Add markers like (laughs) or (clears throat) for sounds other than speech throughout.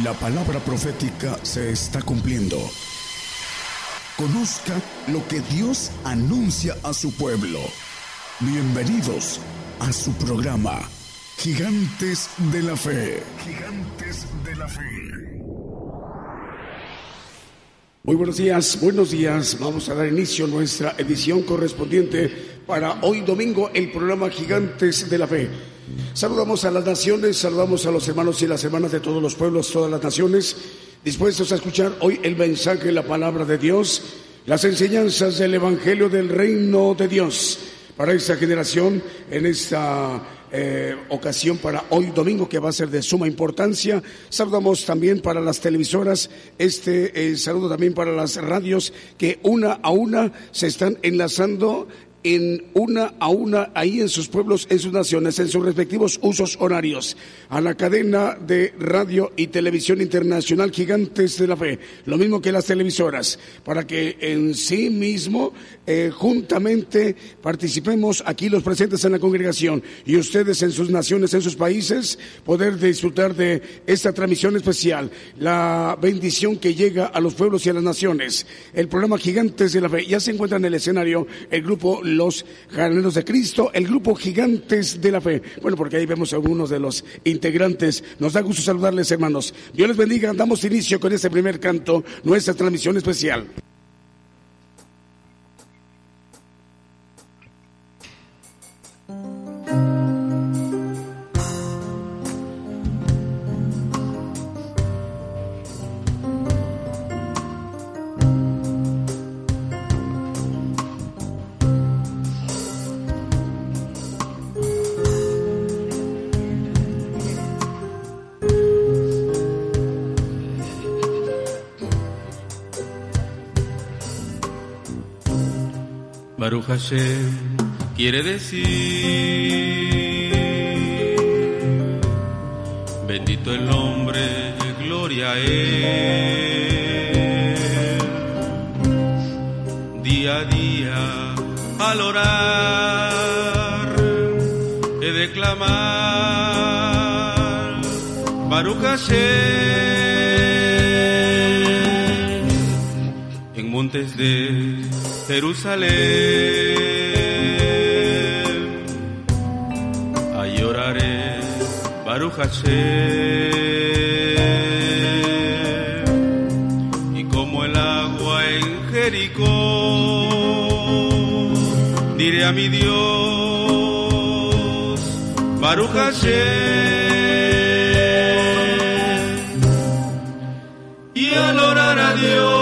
La palabra profética se está cumpliendo. Conozca lo que Dios anuncia a su pueblo. Bienvenidos a su programa, Gigantes de la Fe. Gigantes de la Fe. Muy buenos días, buenos días. Vamos a dar inicio a nuestra edición correspondiente para hoy domingo, el programa Gigantes de la Fe. Saludamos a las naciones, saludamos a los hermanos y las hermanas de todos los pueblos, todas las naciones, dispuestos a escuchar hoy el mensaje, la palabra de Dios, las enseñanzas del Evangelio del Reino de Dios para esta generación en esta eh, ocasión para hoy domingo que va a ser de suma importancia. Saludamos también para las televisoras, este eh, saludo también para las radios que una a una se están enlazando en una a una ahí en sus pueblos, en sus naciones, en sus respectivos usos horarios, a la cadena de radio y televisión internacional Gigantes de la Fe, lo mismo que las televisoras, para que en sí mismo eh, juntamente participemos aquí los presentes en la congregación y ustedes en sus naciones, en sus países, poder disfrutar de esta transmisión especial, la bendición que llega a los pueblos y a las naciones. El programa Gigantes de la Fe ya se encuentra en el escenario el grupo los Jardineros de Cristo, el grupo Gigantes de la Fe. Bueno, porque ahí vemos a algunos de los integrantes. Nos da gusto saludarles, hermanos. Dios les bendiga. Damos inicio con este primer canto, nuestra transmisión especial. Baruch Hashem quiere decir bendito el nombre, gloria a. Día a día al orar he de clamar Baruch Hashem en montes de Jerusalén. Ahí lloraré, Baruch Hashem. Y como el agua en Jericó, diré a mi Dios, Baruch Hashem. Y al orar a Dios,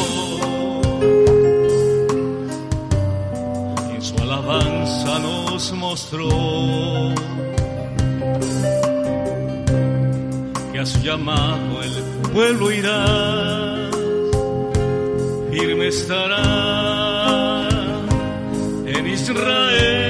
que a su llamado el pueblo irá, firme estará en Israel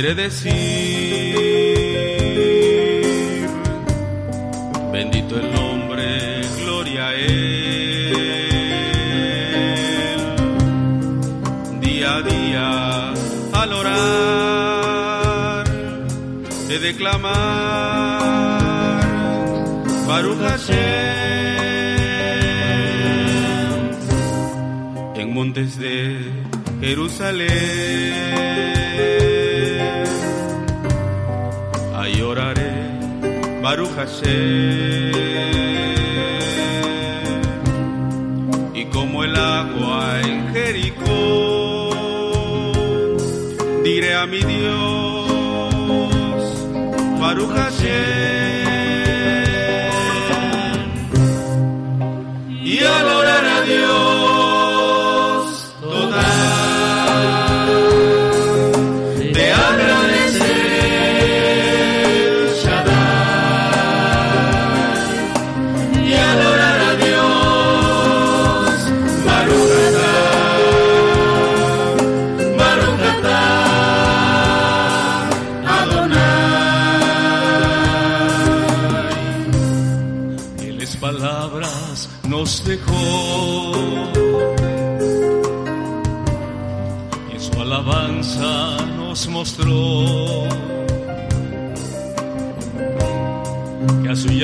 quiere decir, bendito el nombre, gloria a Él, día a día al orar, he de clamar, Baruch en montes de Jerusalén. Y como el agua en Jericó diré a mi Dios Baruch Hashem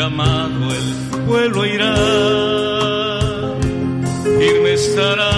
llamado el pueblo irá, firme estará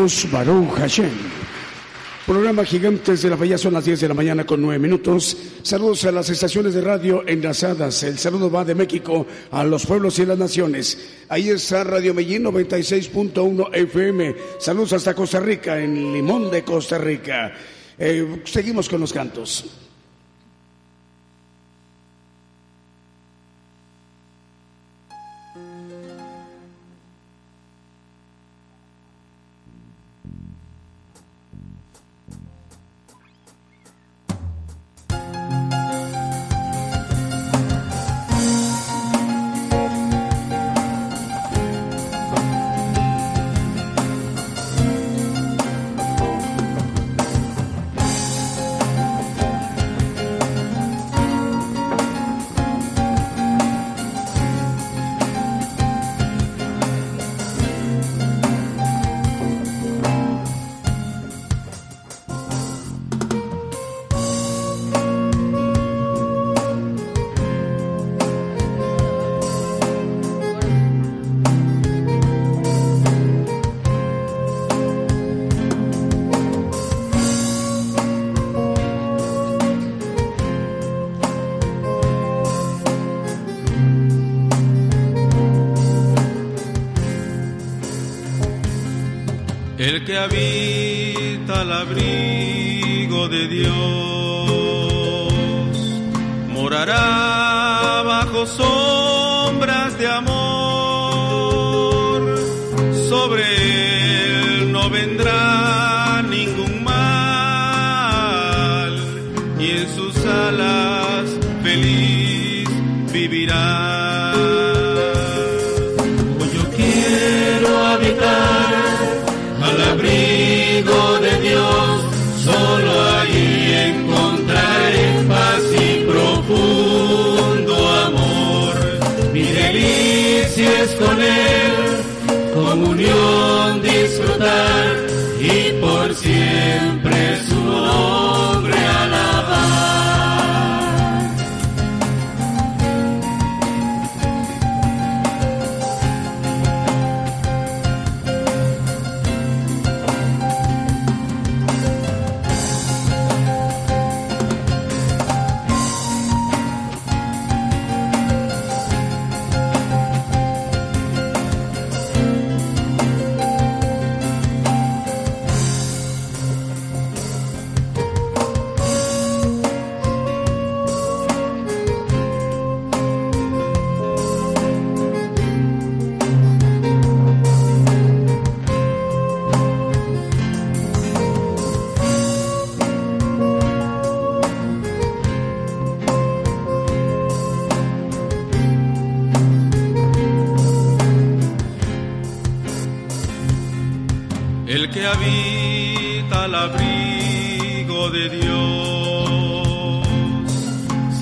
Baruch Hashem. Programa Gigantes de la ya son las 10 de la mañana con 9 minutos. Saludos a las estaciones de radio enlazadas. El saludo va de México a los pueblos y las naciones. Ahí está Radio Medellín 96.1 FM. Saludos hasta Costa Rica, en Limón de Costa Rica. Eh, seguimos con los cantos. El que habita al abrigo de Dios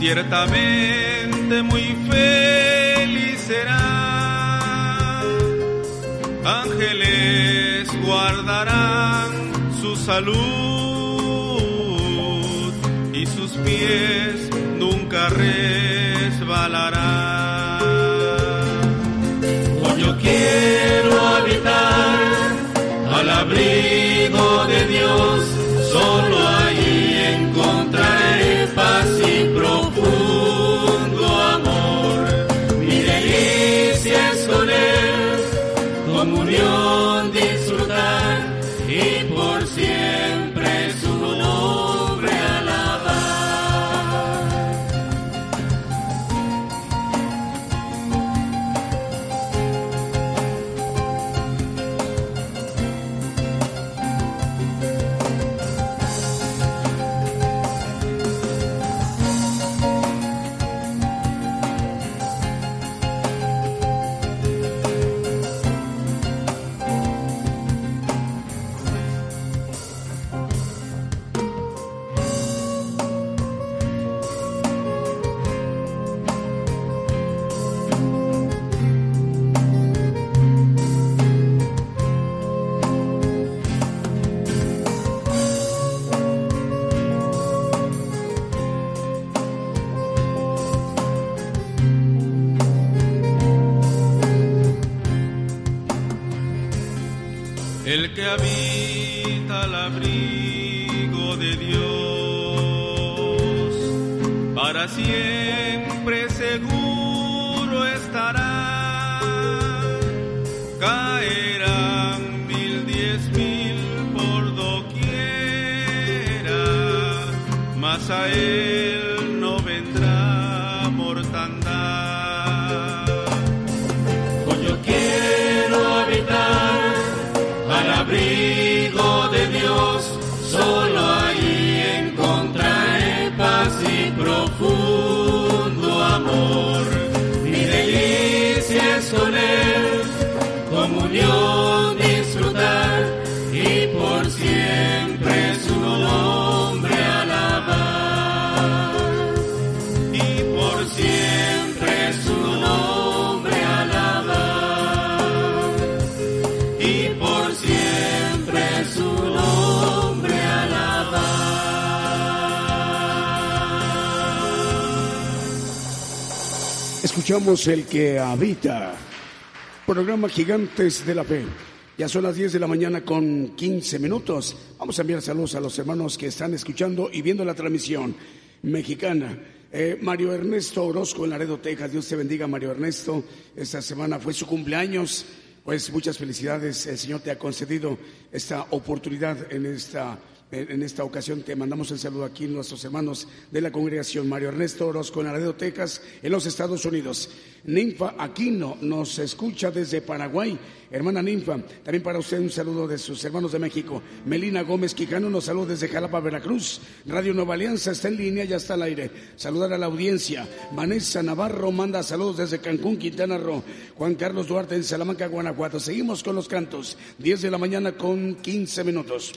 ciertamente muy feliz será. Ángeles guardarán su salud y sus pies nunca resbalarán. Hoy yo quiero habitar al abrigo de Dios, El que habita programa Gigantes de la Fe. Ya son las 10 de la mañana con 15 minutos. Vamos a enviar saludos a los hermanos que están escuchando y viendo la transmisión mexicana. Eh, Mario Ernesto Orozco en Laredo, Texas. Dios te bendiga, Mario Ernesto. Esta semana fue su cumpleaños. Pues muchas felicidades. El Señor te ha concedido esta oportunidad en esta en esta ocasión te mandamos el saludo aquí nuestros hermanos de la congregación Mario Ernesto Orozco en Laredo, Texas, en los Estados Unidos. Ninfa Aquino nos escucha desde Paraguay. Hermana Ninfa, también para usted un saludo de sus hermanos de México. Melina Gómez Quijano nos saluda desde Jalapa, Veracruz. Radio Nueva Alianza está en línea, ya está al aire. Saludar a la audiencia. Vanessa Navarro manda saludos desde Cancún, Quintana Roo. Juan Carlos Duarte en Salamanca, Guanajuato. Seguimos con los cantos. 10 de la mañana con 15 minutos.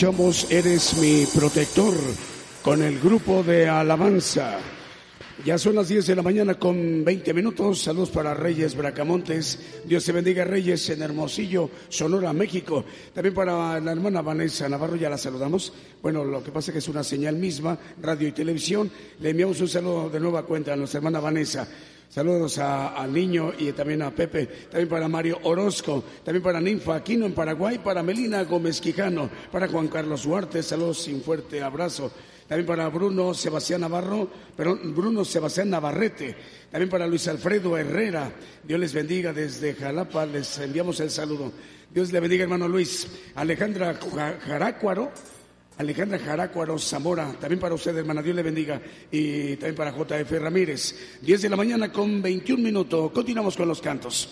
Escuchamos Eres mi protector con el grupo de alabanza. Ya son las 10 de la mañana con 20 minutos. Saludos para Reyes Bracamontes. Dios te bendiga, Reyes, en Hermosillo, Sonora, México. También para la hermana Vanessa Navarro, ya la saludamos. Bueno, lo que pasa es que es una señal misma, radio y televisión. Le enviamos un saludo de nueva cuenta a nuestra hermana Vanessa. Saludos al niño y también a Pepe, también para Mario Orozco, también para Ninfa Aquino en Paraguay, para Melina Gómez Quijano, para Juan Carlos Huarte, saludos y un fuerte abrazo. También para Bruno Sebastián Navarro, perdón, Bruno Sebastián Navarrete, también para Luis Alfredo Herrera. Dios les bendiga desde Jalapa, les enviamos el saludo. Dios le bendiga, hermano Luis. Alejandra Jarácuaro, Alejandra Jarácuaro Zamora, también para usted, hermana, Dios le bendiga, y también para JF Ramírez. 10 de la mañana con 21 minutos. Continuamos con los cantos.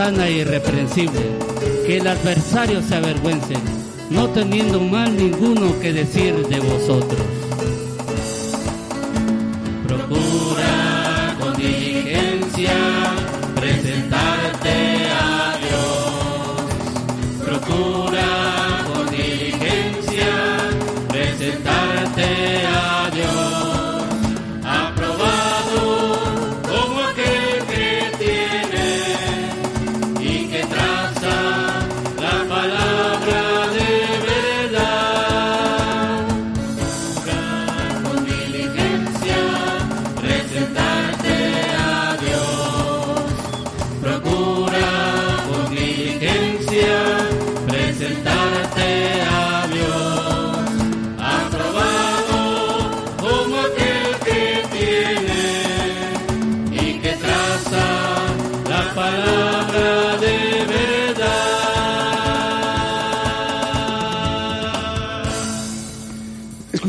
Sana e irreprensible, que el adversario se avergüence, no teniendo mal ninguno que decir de vosotros.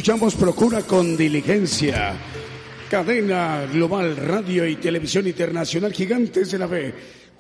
Escuchamos Procura con diligencia. Cadena Global Radio y Televisión Internacional Gigantes de la Fe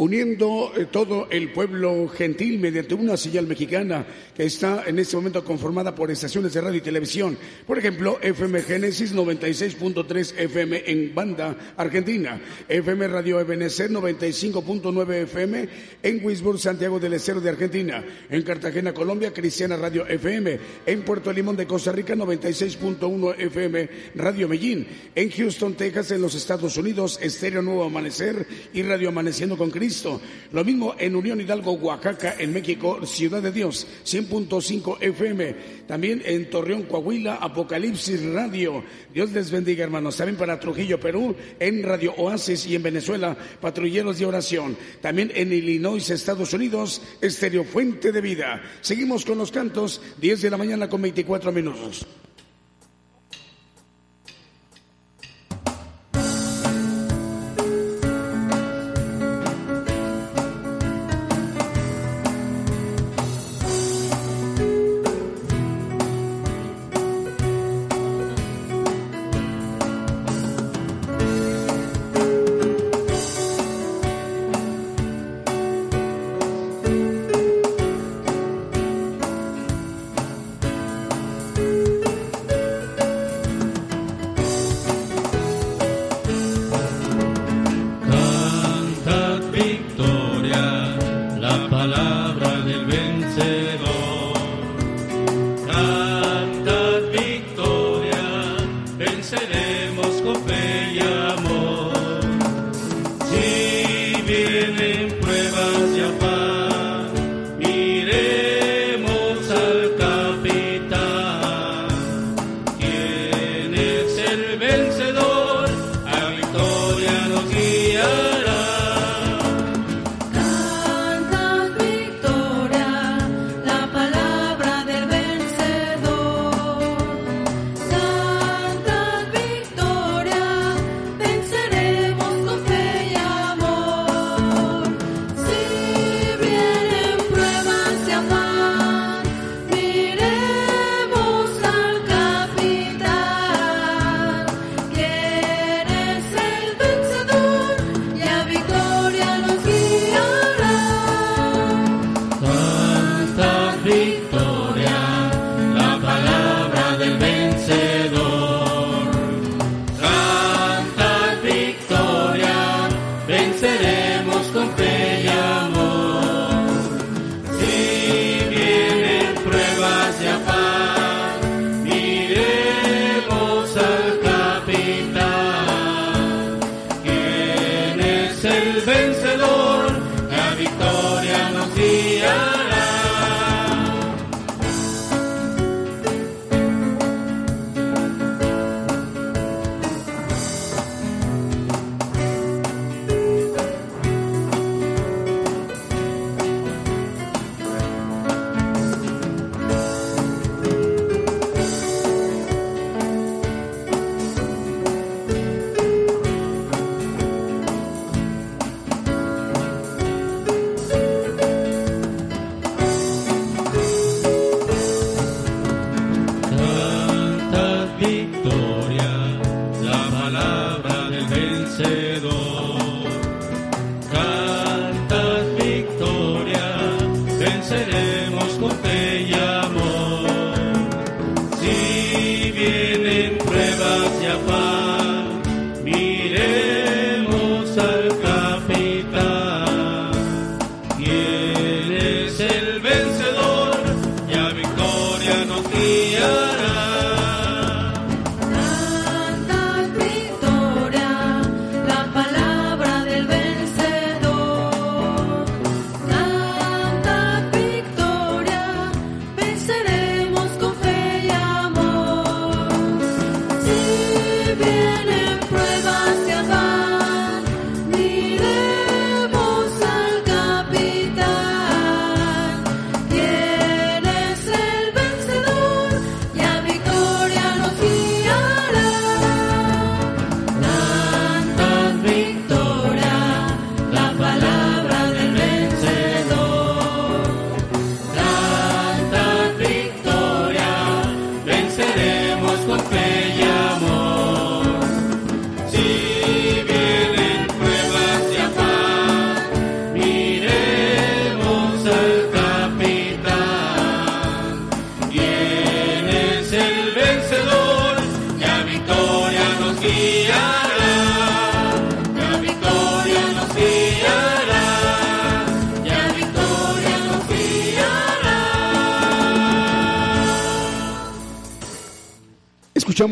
uniendo eh, todo el pueblo gentil mediante una señal mexicana que está en este momento conformada por estaciones de radio y televisión. Por ejemplo, FM Génesis 96.3 FM en Banda, Argentina. FM Radio Ebenecer 95.9 FM en Wisburg, Santiago del Estero de Argentina. En Cartagena, Colombia, Cristiana Radio FM. En Puerto Limón de Costa Rica 96.1 FM Radio Medellín. En Houston, Texas, en los Estados Unidos, Estéreo Nuevo Amanecer y Radio Amaneciendo con Cristo lo mismo en Unión Hidalgo, Oaxaca, en México, Ciudad de Dios, 100.5 FM. También en Torreón, Coahuila, Apocalipsis Radio. Dios les bendiga, hermanos. También para Trujillo, Perú, en Radio Oasis y en Venezuela, Patrulleros de Oración. También en Illinois, Estados Unidos, Estéreo Fuente de Vida. Seguimos con los cantos, 10 de la mañana con 24 minutos.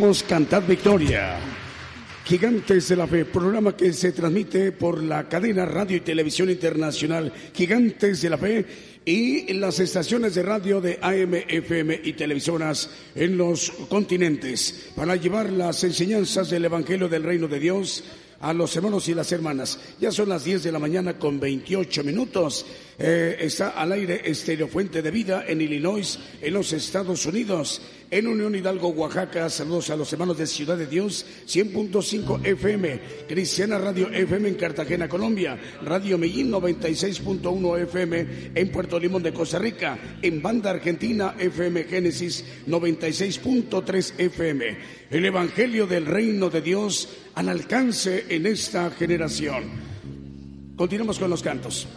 Escuchamos Cantad Victoria. Gigantes de la Fe, programa que se transmite por la cadena Radio y Televisión Internacional Gigantes de la Fe y las estaciones de radio de AM, FM y televisoras en los continentes para llevar las enseñanzas del Evangelio del Reino de Dios a los hermanos y las hermanas. Ya son las 10 de la mañana con 28 minutos. Eh, está al aire Estéreo Fuente de Vida en Illinois, en los Estados Unidos. En Unión Hidalgo, Oaxaca, saludos a los hermanos de Ciudad de Dios, 100.5 FM, Cristiana Radio FM en Cartagena, Colombia, Radio Medellín 96.1 FM en Puerto Limón de Costa Rica, en Banda Argentina FM Génesis 96.3 FM. El Evangelio del Reino de Dios al alcance en esta generación. Continuamos con los cantos.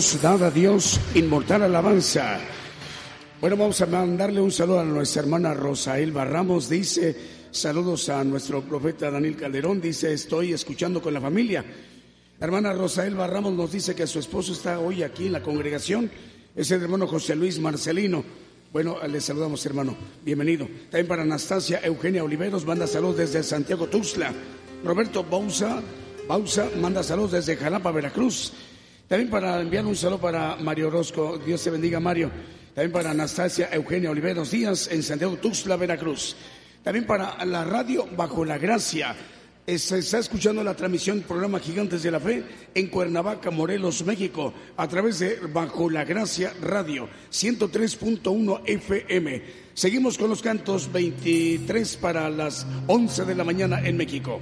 Dada a Dios, Inmortal Alabanza. Bueno, vamos a mandarle un saludo a nuestra hermana Rosaelba Ramos. Dice, saludos a nuestro profeta Daniel Calderón. Dice, estoy escuchando con la familia. hermana Rosaelba Ramos nos dice que su esposo está hoy aquí en la congregación. Es el hermano José Luis Marcelino. Bueno, le saludamos, hermano. Bienvenido. También para Anastasia Eugenia Oliveros, manda saludos desde Santiago Tuxtla. Roberto Bausa, Bausa manda saludos desde Jalapa, Veracruz. También para enviar un saludo para Mario Orozco. Dios te bendiga, Mario. También para Anastasia Eugenia Oliveros Díaz en Santiago Tuxtla, Veracruz. También para la radio Bajo la Gracia. Se está escuchando la transmisión del programa Gigantes de la Fe en Cuernavaca, Morelos, México, a través de Bajo la Gracia Radio 103.1 FM. Seguimos con los cantos 23 para las 11 de la mañana en México.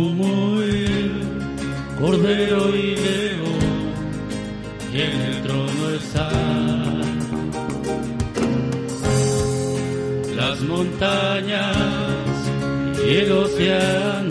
como él, cordero y león, en el trono está. Las montañas y el océano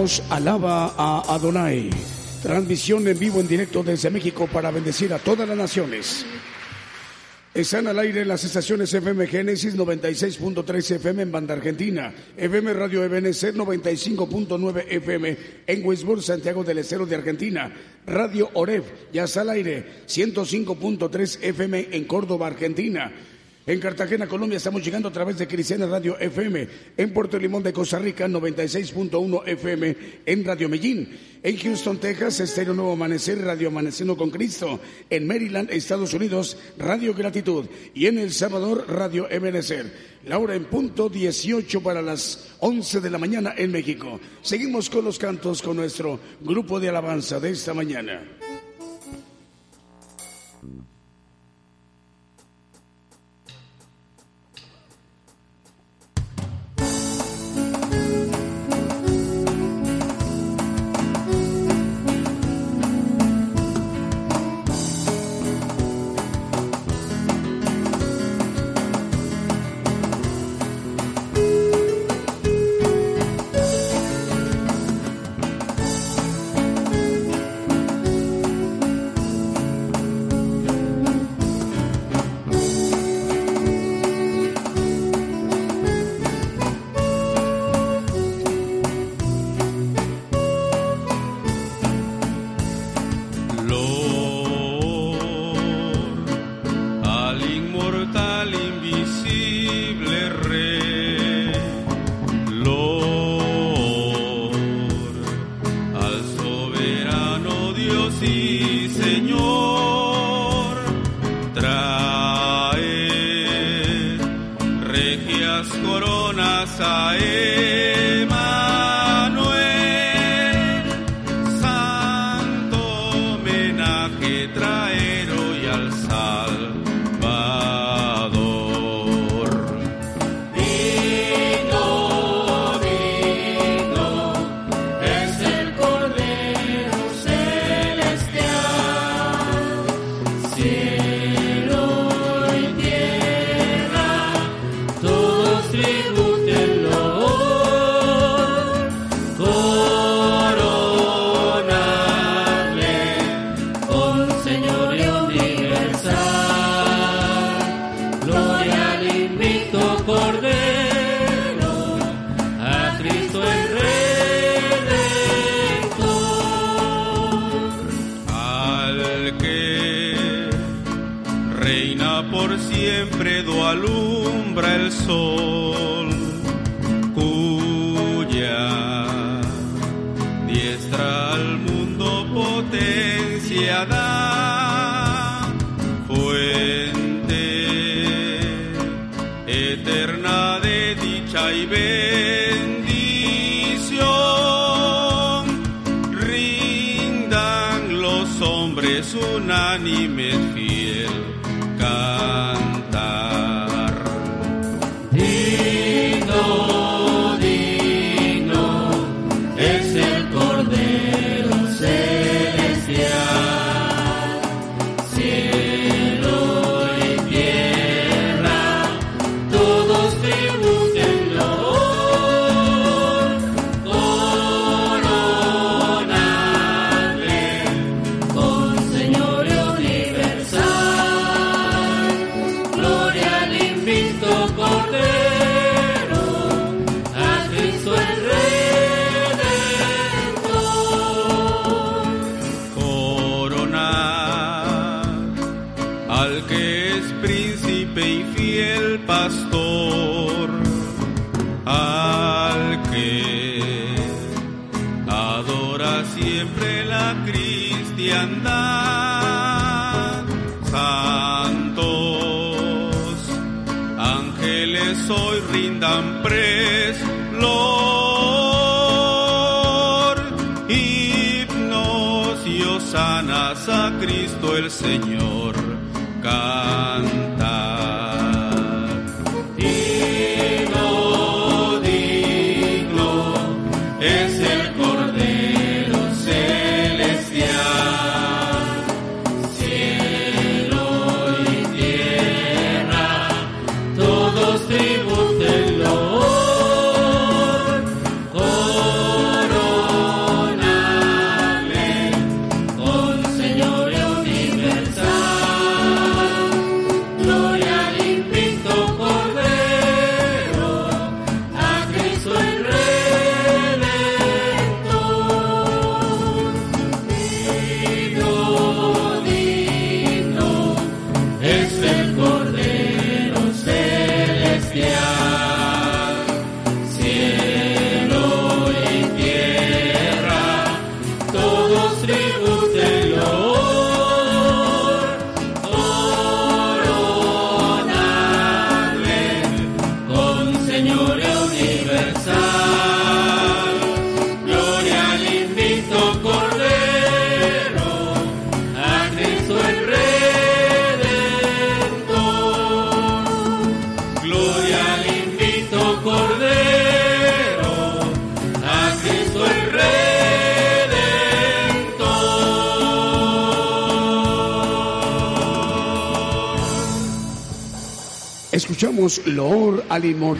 Alaba a Adonai. Transmisión en vivo en directo desde México para bendecir a todas las naciones. Están al aire las estaciones FM Génesis 96.3 FM en Banda Argentina, FM Radio Ebenezer 95.9 FM en Westburg, Santiago del Estero de Argentina, Radio Oref, ya está al aire 105.3 FM en Córdoba, Argentina. En Cartagena, Colombia, estamos llegando a través de Cristiana Radio FM. En Puerto Limón de Costa Rica, 96.1 FM en Radio Medellín. En Houston, Texas, Estéreo Nuevo Amanecer, Radio Amaneciendo con Cristo. En Maryland, Estados Unidos, Radio Gratitud. Y en El Salvador, Radio Ebenecer. La hora en punto 18 para las 11 de la mañana en México. Seguimos con los cantos con nuestro grupo de alabanza de esta mañana.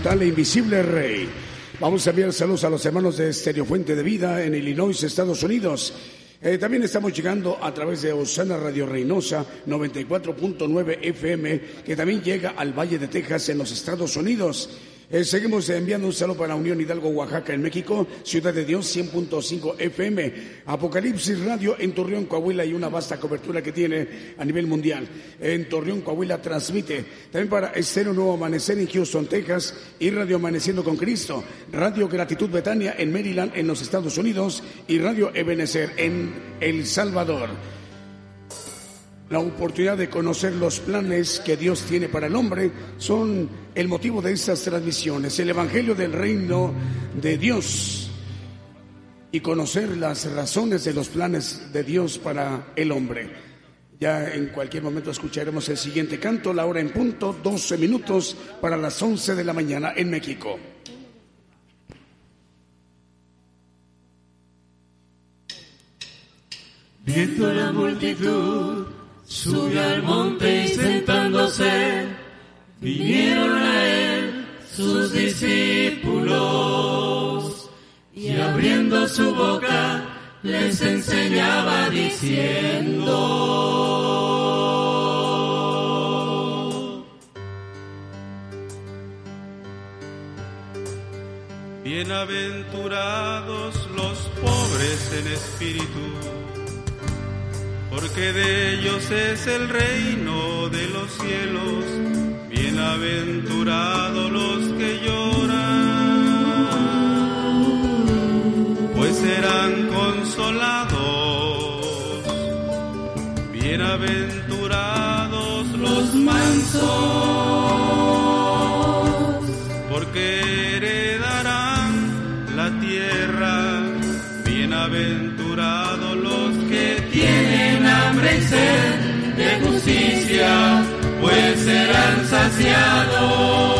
Al inmortal e invisible Rey. Vamos a enviar saludos a los hermanos de Estereo Fuente de Vida en Illinois, Estados Unidos. Eh, también estamos llegando a través de Osana Radio Reynosa 94.9 FM, que también llega al Valle de Texas en los Estados Unidos. Eh, seguimos enviando un saludo para Unión Hidalgo, Oaxaca, en México, Ciudad de Dios, 100.5 FM, Apocalipsis Radio en Torreón, Coahuila y una vasta cobertura que tiene a nivel mundial. En Torreón, Coahuila transmite también para Estero Nuevo Amanecer en Houston, Texas y Radio Amaneciendo con Cristo, Radio Gratitud Betania en Maryland, en los Estados Unidos y Radio Ebenezer en El Salvador la oportunidad de conocer los planes que Dios tiene para el hombre son el motivo de estas transmisiones, el Evangelio del Reino de Dios y conocer las razones de los planes de Dios para el hombre. Ya en cualquier momento escucharemos el siguiente canto, la hora en punto, 12 minutos para las 11 de la mañana en México. Viendo la multitud Subió al monte y sentándose, vinieron a él sus discípulos, y abriendo su boca les enseñaba diciendo, Bienaventurados los pobres en espíritu porque de ellos es el reino de los cielos. Bienaventurados los que lloran, pues serán consolados. Bienaventurados los mansos, porque hambre de justicia, pues serán saciados.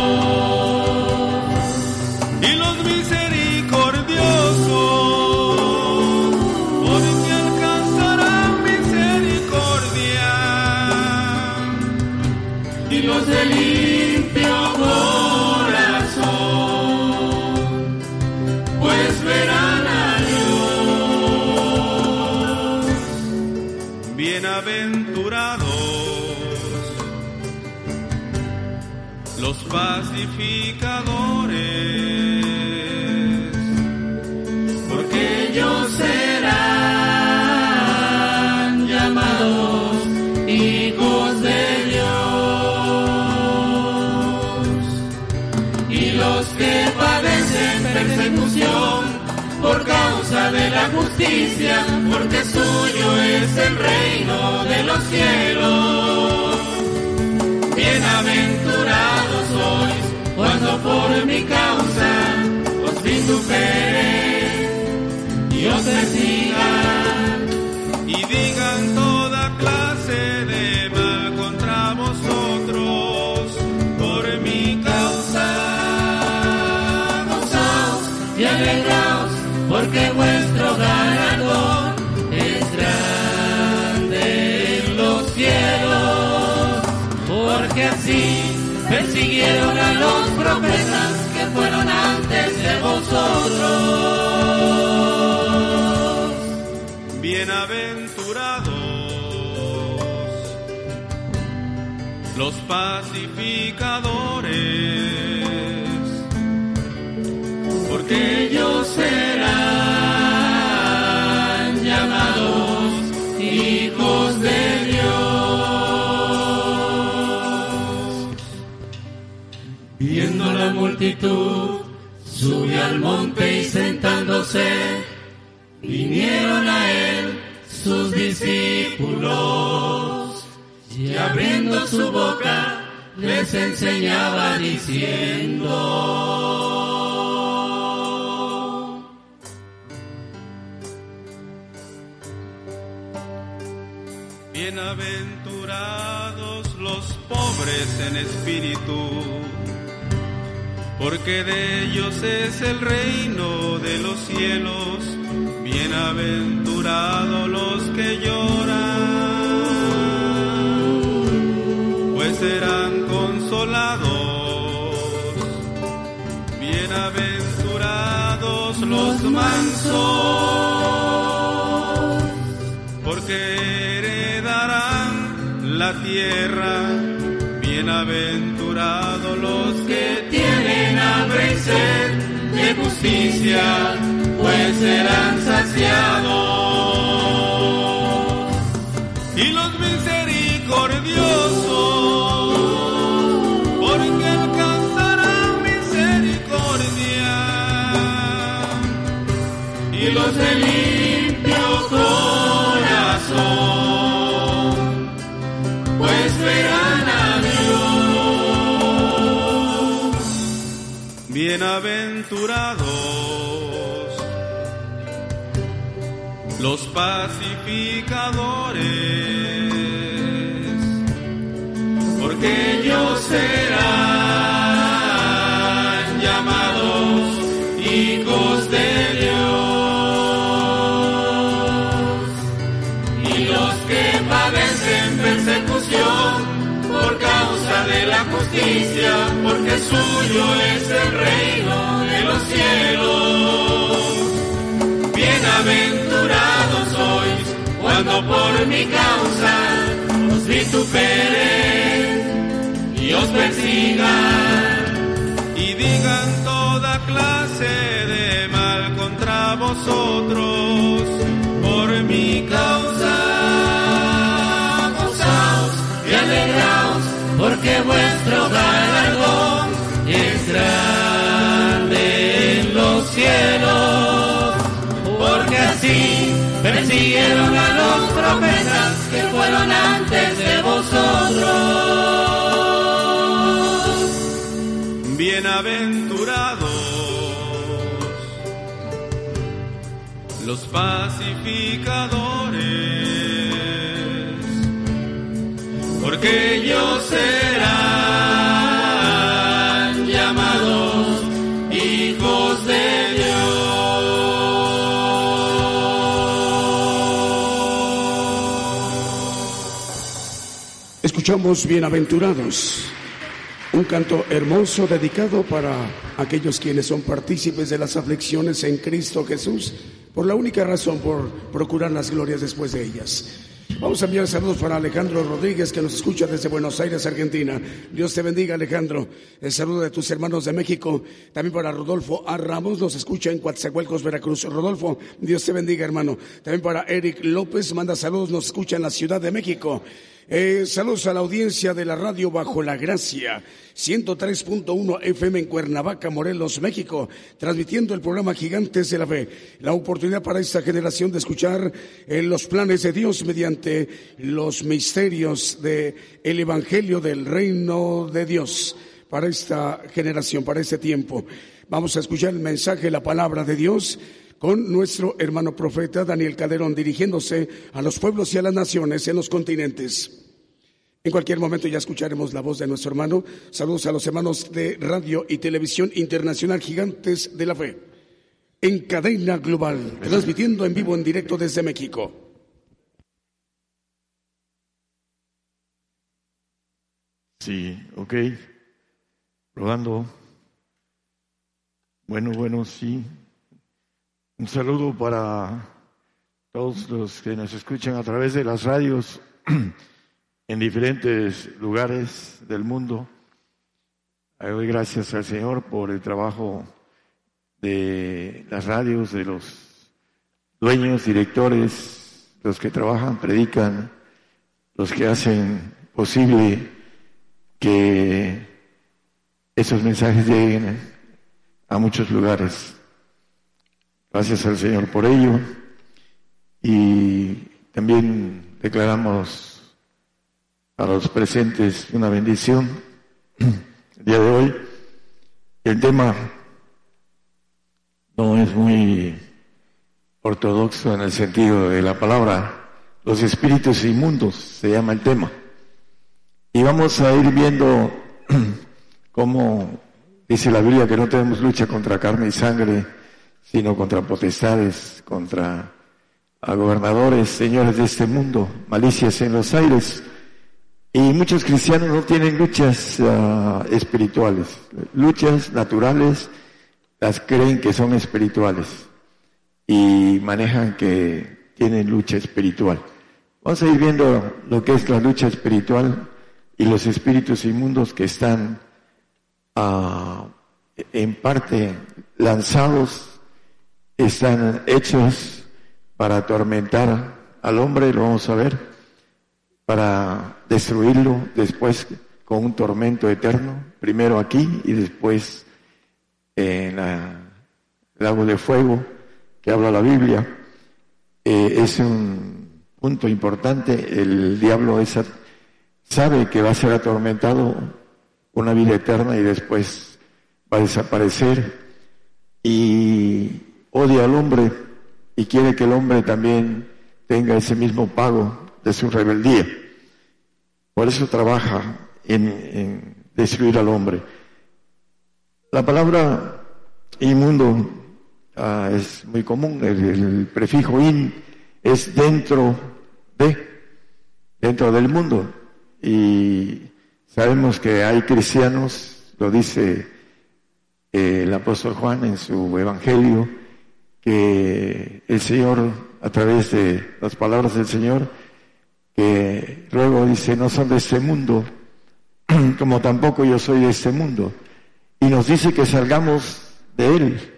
Porque suyo es el reino de los cielos. Bienaventurados sois cuando por mi causa os vituperen y os persigan y digan toda clase de mal contra vosotros por mi causa porque vuestro galardón es grande en los cielos, porque así persiguieron a los profetas que fueron antes de vosotros. Bienaventurados los pacificadores porque ellos serán llamados hijos de Dios. Escuchamos bienaventurados. Un canto hermoso dedicado para aquellos quienes son partícipes de las aflicciones en Cristo Jesús, por la única razón, por procurar las glorias después de ellas. Vamos a enviar saludos para Alejandro Rodríguez, que nos escucha desde Buenos Aires, Argentina. Dios te bendiga, Alejandro. El saludo de tus hermanos de México. También para Rodolfo A. Ramos, nos escucha en Coatzacoalcos, Veracruz. Rodolfo, Dios te bendiga, hermano. También para Eric López, manda saludos, nos escucha en la Ciudad de México. Eh, saludos a la audiencia de la radio Bajo la Gracia, 103.1 FM en Cuernavaca, Morelos, México, transmitiendo el programa Gigantes de la Fe. La oportunidad para esta generación de escuchar eh, los planes de Dios mediante los misterios del el Evangelio del Reino de Dios para esta generación, para este tiempo. Vamos a escuchar el mensaje, la palabra de Dios con nuestro hermano profeta Daniel Caderón dirigiéndose a los pueblos y a las naciones en los continentes. En cualquier momento ya escucharemos la voz de nuestro hermano. Saludos a los hermanos de radio y televisión internacional Gigantes de la Fe. En cadena global, transmitiendo en vivo en directo desde México. Sí, ok. Probando. Bueno, bueno, sí. Un saludo para todos los que nos escuchan a través de las radios (clears throat) en diferentes lugares del mundo. Doy gracias al Señor por el trabajo de las radios, de los dueños, directores, los que trabajan, predican, los que hacen posible que esos mensajes lleguen a muchos lugares. Gracias al Señor por ello. Y también declaramos a los presentes una bendición el día de hoy. El tema no es muy ortodoxo en el sentido de la palabra. Los espíritus inmundos se llama el tema. Y vamos a ir viendo (clears throat) cómo dice la Biblia que no tenemos lucha contra carne y sangre, sino contra potestades, contra gobernadores, señores de este mundo, malicias en los aires. Y muchos cristianos no tienen luchas ah, espirituales, luchas naturales, las creen que son espirituales. Y manejan que tienen lucha espiritual. Vamos a ir viendo lo que es la lucha espiritual y los espíritus inmundos que están ah, en parte lanzados, están hechos para atormentar al hombre, lo vamos a ver, para destruirlo después con un tormento eterno, primero aquí y después en el lago de fuego que habla la Biblia. Eh, es un punto importante, el diablo sabe que va a ser atormentado una vida eterna y después va a desaparecer y odia al hombre y quiere que el hombre también tenga ese mismo pago de su rebeldía. Por eso trabaja en, destruir al hombre. La palabra inmundo ah, es muy común, el, prefijo in es dentro de, dentro del mundo. Y sabemos que hay cristianos, lo dice eh, el apóstol Juan en su evangelio, que el Señor, a través de las palabras del Señor, que luego dice, no son de este mundo, (clears throat) como tampoco yo soy de este mundo. Y nos dice que salgamos de Él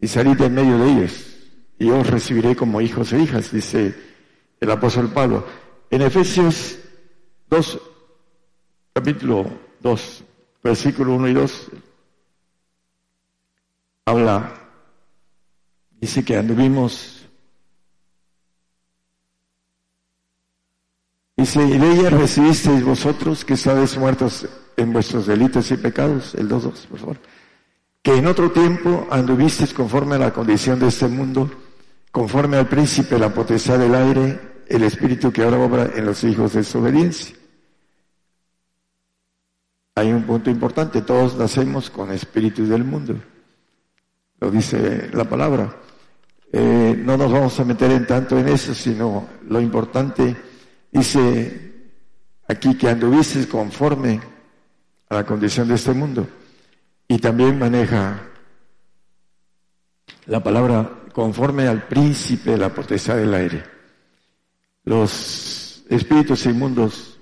y salir de en medio de ellos. Y yo os recibiré como hijos e hijas, dice el apóstol Pablo. En Efesios 2, capítulo 2, versículo 1 y 2, habla, dice que anduvimos Dice, y de ella recibisteis vosotros que estáis muertos en vuestros delitos y pecados, el 2.2, por favor, que en otro tiempo anduvisteis conforme a la condición de este mundo, conforme al príncipe, la potestad del aire, el espíritu que ahora obra en los hijos de desobediencia. Hay un punto importante, todos nacemos con espíritus del mundo, lo dice la palabra. Eh, no nos vamos a meter en tanto en eso, sino lo importante Dice aquí que anduviste conforme a la condición de este mundo. Y también maneja la palabra conforme al príncipe de la potestad del aire. Los espíritus inmundos,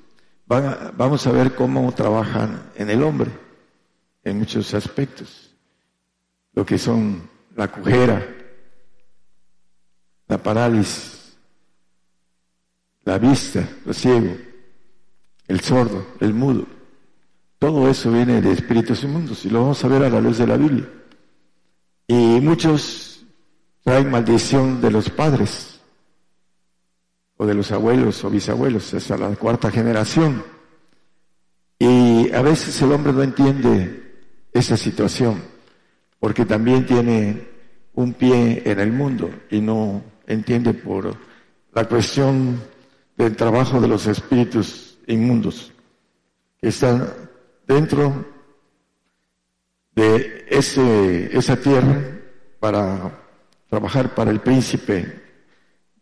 van vamos a ver cómo trabajan en el hombre, en muchos aspectos. Lo que son la cujera, la parálisis, la vista, el ciego, el sordo, el mudo. Todo eso viene de espíritus inmundos y lo vamos a ver a la luz de la Biblia. Y muchos traen maldición de los padres o de los abuelos o bisabuelos hasta la cuarta generación. Y a veces el hombre no entiende esa situación porque también tiene un pie en el mundo y no entiende por la cuestión del trabajo de los espíritus inmundos que están dentro de ese, esa tierra para trabajar para el príncipe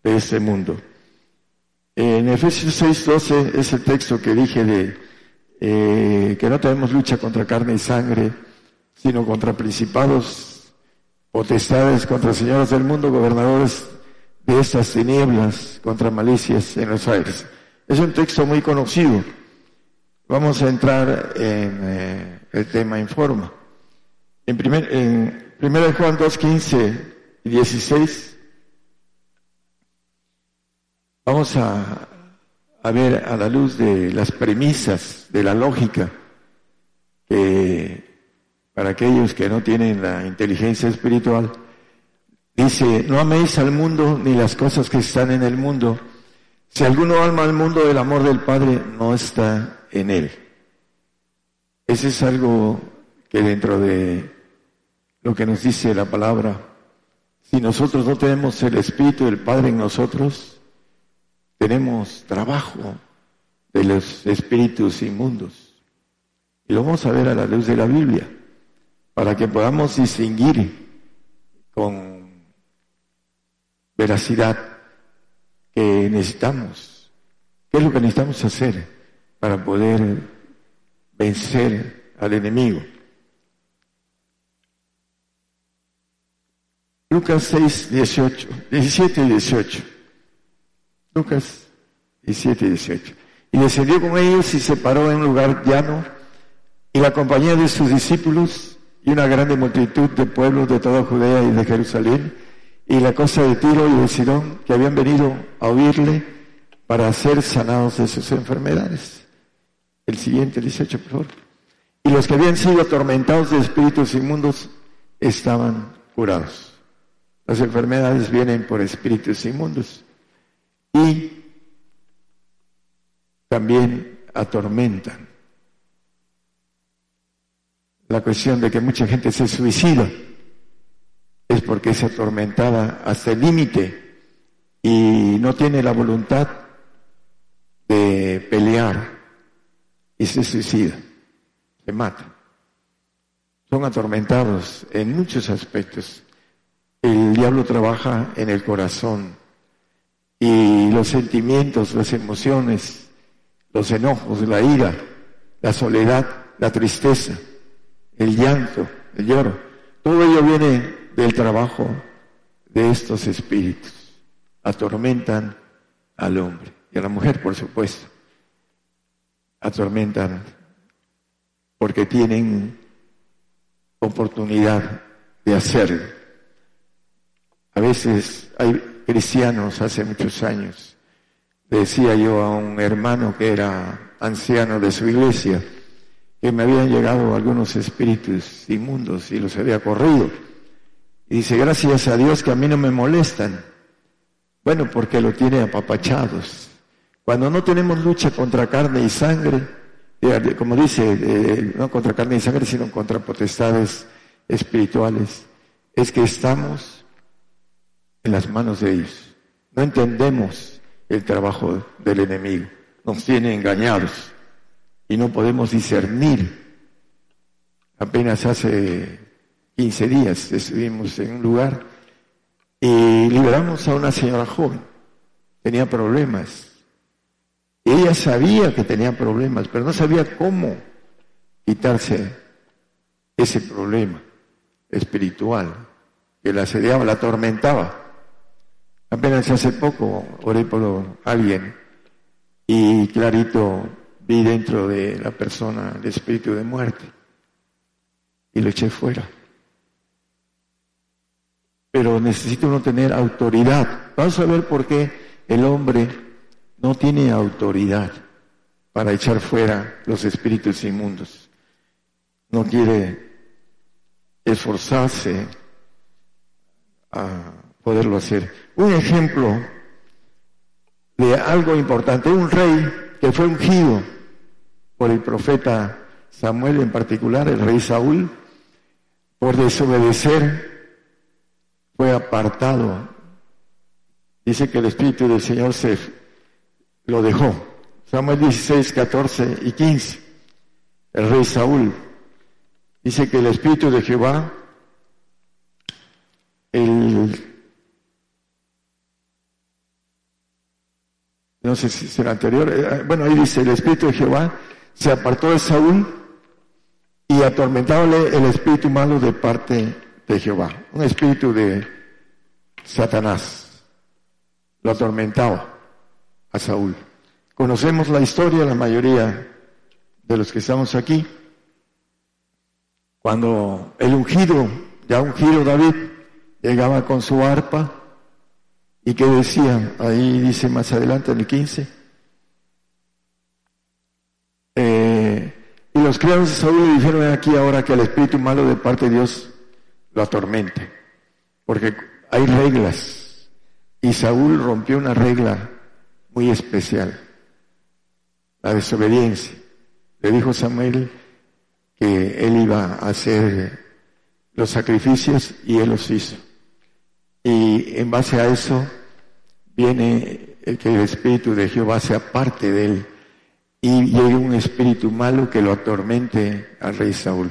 de ese mundo. En Efesios 6:12 es el texto que dije de eh, que no tenemos lucha contra carne y sangre, sino contra principados, potestades, contra señores del mundo, gobernadores de estas tinieblas contra malicias en los aires. Es un texto muy conocido. Vamos a entrar en eh, el tema en forma. En, primer, en 1 Juan 2, 15 y 16, vamos a ver a la luz de las premisas, de la lógica, que para aquellos que no tienen la inteligencia espiritual, Dice, no améis al mundo ni las cosas que están en el mundo. Si alguno ama al mundo, el amor del Padre no está en él. Ese es algo que dentro de lo que nos dice la palabra, si nosotros no tenemos el Espíritu del Padre en nosotros, tenemos trabajo de los espíritus inmundos. Y lo vamos a ver a la luz de la Biblia, para que podamos distinguir con veracidad que necesitamos. ¿Qué es lo que necesitamos hacer para poder vencer al enemigo. Lucas 6, 18, 17 y 18. Lucas 17 y 18. Y descendió con ellos y se paró en un lugar llano y la compañía de sus discípulos y una grande multitud de pueblos de toda Judea y de Jerusalén y la costa de Tiro y de Sidón que habían venido a oírle para ser sanados de sus enfermedades. El siguiente, 18, por favor. Y los que habían sido atormentados de espíritus inmundos estaban curados. Las enfermedades vienen por espíritus inmundos y también atormentan. La cuestión de que mucha gente se suicida es porque es atormentada hasta el límite y no tiene la voluntad de pelear y se suicida, se mata. Son atormentados en muchos aspectos. El diablo trabaja en el corazón y los sentimientos, las emociones, los enojos, la ira, la soledad, la tristeza, el llanto, el lloro, todo ello viene del trabajo de estos espíritus. Atormentan al hombre y a la mujer, por supuesto. Atormentan porque tienen oportunidad de hacerlo. A veces hay cristianos hace muchos años, decía yo a un hermano que era anciano de su iglesia, que me habían llegado algunos espíritus inmundos y los había corrido. Y dice, gracias a Dios que a mí no me molestan. Bueno, porque lo tiene apapachados. Cuando no tenemos lucha contra carne y sangre, eh, como dice, no contra carne y sangre, sino contra potestades espirituales, es que estamos en las manos de ellos. No entendemos el trabajo del enemigo. Nos tiene engañados y no podemos discernir. Apenas hace 15 días estuvimos en un lugar y liberamos a una señora joven. Tenía problemas. Ella sabía que tenía problemas, pero no sabía cómo quitarse ese problema espiritual que la asediaba, la atormentaba. Apenas hace poco oré por alguien y clarito vi dentro de la persona el espíritu de muerte y lo eché fuera. Pero necesita uno tener autoridad. Vamos a ver por qué el hombre no tiene autoridad para echar fuera los espíritus inmundos. No quiere esforzarse a poderlo hacer. Un ejemplo de algo importante, un rey que fue ungido por el profeta Samuel en particular, el rey Saúl, por desobedecer, fue apartado. Dice que el Espíritu del Señor se lo dejó. Samuel 16, 14 y 15. El rey Saúl dice que el Espíritu de Jehová, el no sé si será anterior, eh, bueno, ahí dice, el Espíritu de Jehová se apartó de Saúl y atormentándole el espíritu malo de parte de Jehová, un espíritu de Satanás. Lo atormentaba a Saúl. Conocemos la historia, la mayoría de los que estamos aquí. Cuando el ungido, ya ungido David, llegaba con su arpa, y que decía, ahí dice más adelante en el 15, eh, y los criados de Saúl le dijeron aquí ahora que el espíritu malo de parte de Dios lo atormente, porque hay reglas, y Saúl rompió una regla muy especial, la desobediencia. Le dijo Samuel que él iba a hacer los sacrificios y él los hizo. Y en base a eso viene el que el Espíritu de Jehová sea parte de él y llegue un espíritu malo que lo atormente al rey Saúl.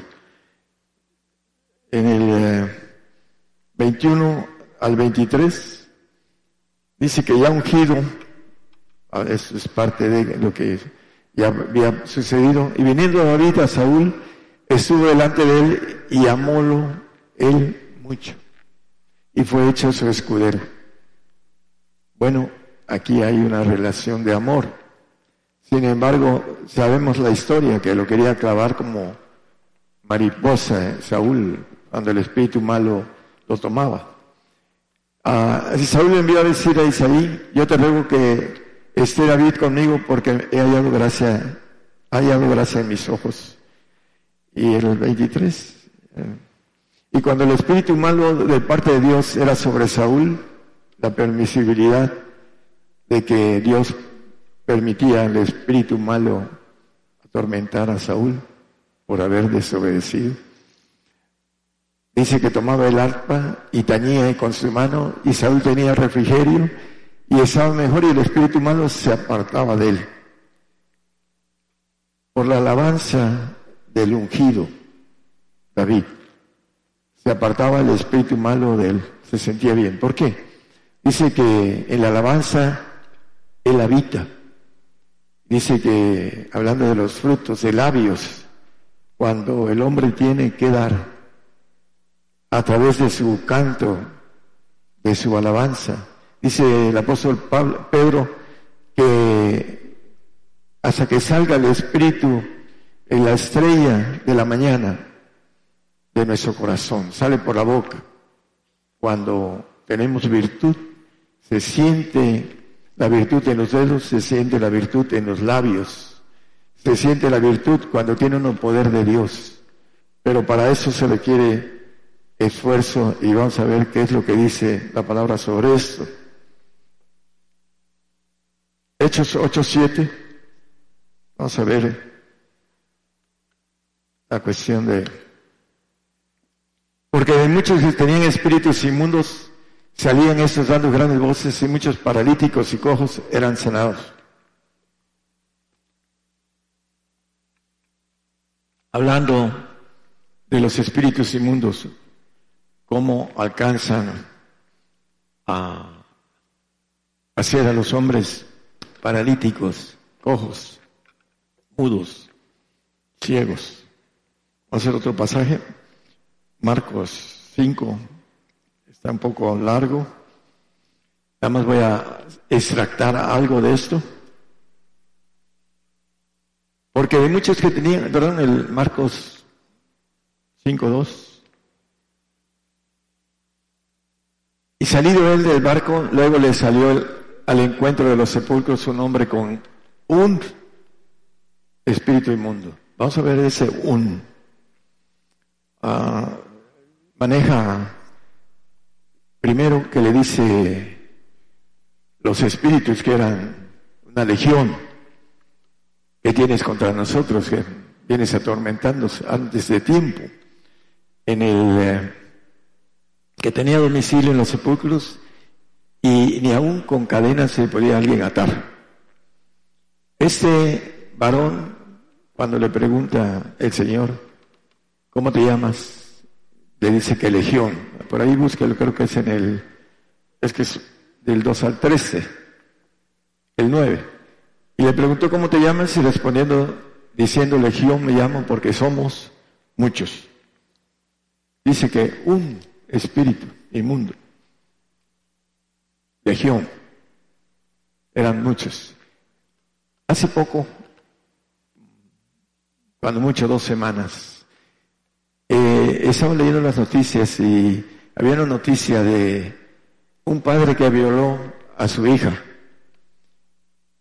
En el 21 eh, al 23 dice que ya ungido, eso es parte de lo que ya había sucedido. Y viniendo David a Saúl, estuvo delante de él y amólo él mucho. Y fue hecho su escudero. Bueno, aquí hay una relación de amor. Sin embargo, sabemos la historia que lo quería clavar como mariposa eh, Saúl cuando el espíritu malo lo tomaba. Ah, Saúl le envió a decir a Isaí, yo te ruego que esté David conmigo porque he hallado gracia, ha hallado gracia en mis ojos. Y el 23. Eh, y cuando el espíritu malo de parte de Dios era sobre Saúl, la permisibilidad de que Dios permitía al espíritu malo atormentar a Saúl por haber desobedecido. Dice que tomaba el arpa y tañía con su mano y Saúl tenía refrigerio y estaba mejor y el espíritu malo se apartaba de él. Por la alabanza del ungido, David, se apartaba el espíritu malo de él, se sentía bien. ¿Por qué? Dice que en la alabanza él habita. Dice que, hablando de los frutos de labios, cuando el hombre tiene que dar a través de su canto, de su alabanza. Dice el apóstol Pedro que hasta que salga el Espíritu en la estrella de la mañana de nuestro corazón, sale por la boca. Cuando tenemos virtud, se siente la virtud en los dedos, se siente la virtud en los labios, se siente la virtud cuando tiene uno poder de Dios. Pero para eso se requiere esfuerzo y vamos a ver qué es lo que dice la palabra sobre esto. Hechos 8.7, vamos a ver la cuestión de... Porque de muchos que tenían espíritus inmundos salían estos dando grandes voces y muchos paralíticos y cojos eran sanados. Hablando de los espíritus inmundos, cómo alcanzan a hacer a los hombres paralíticos, cojos, mudos, ciegos. Vamos a hacer otro pasaje. Marcos 5, está un poco largo. Nada más voy a extractar algo de esto. Porque hay muchos que tenían, perdón, el Marcos 5, 2. Y salido él del barco, luego le salió al encuentro de los sepulcros un hombre con un espíritu inmundo. Vamos a ver ese un. Ah, maneja primero que le dice los espíritus que eran una legión que tienes contra nosotros, que vienes atormentándonos antes de tiempo. En el eh, que tenía domicilio en los sepulcros y ni aún con cadenas se podía alguien atar. Este varón, cuando le pregunta el Señor, ¿cómo te llamas? Le dice que legión. Por ahí búsquelo, creo que es en el, es que es del 2 al 13, el 9. Y le preguntó, ¿cómo te llamas? Y respondiendo, diciendo, legión me llamo porque somos muchos. Dice que un espíritu inmundo. Legión. Eran muchos. Hace poco, cuando mucho, dos semanas, eh, estaba leyendo las noticias y había una noticia de un padre que violó a su hija.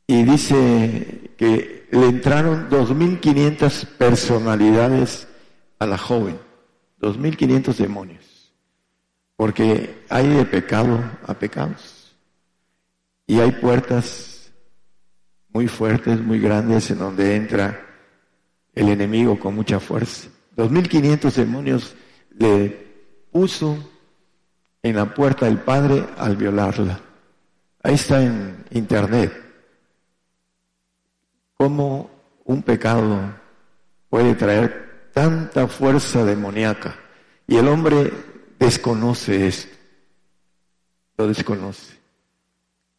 Y dice que le entraron 2.500 personalidades a la joven, 2.500 demonios. Porque hay de pecado a pecados. Y hay puertas muy fuertes, muy grandes, en donde entra el enemigo con mucha fuerza. 2.500 demonios le puso en la puerta del Padre al violarla. Ahí está en internet. Cómo un pecado puede traer tanta fuerza demoníaca. Y el hombre desconoce esto. Lo desconoce.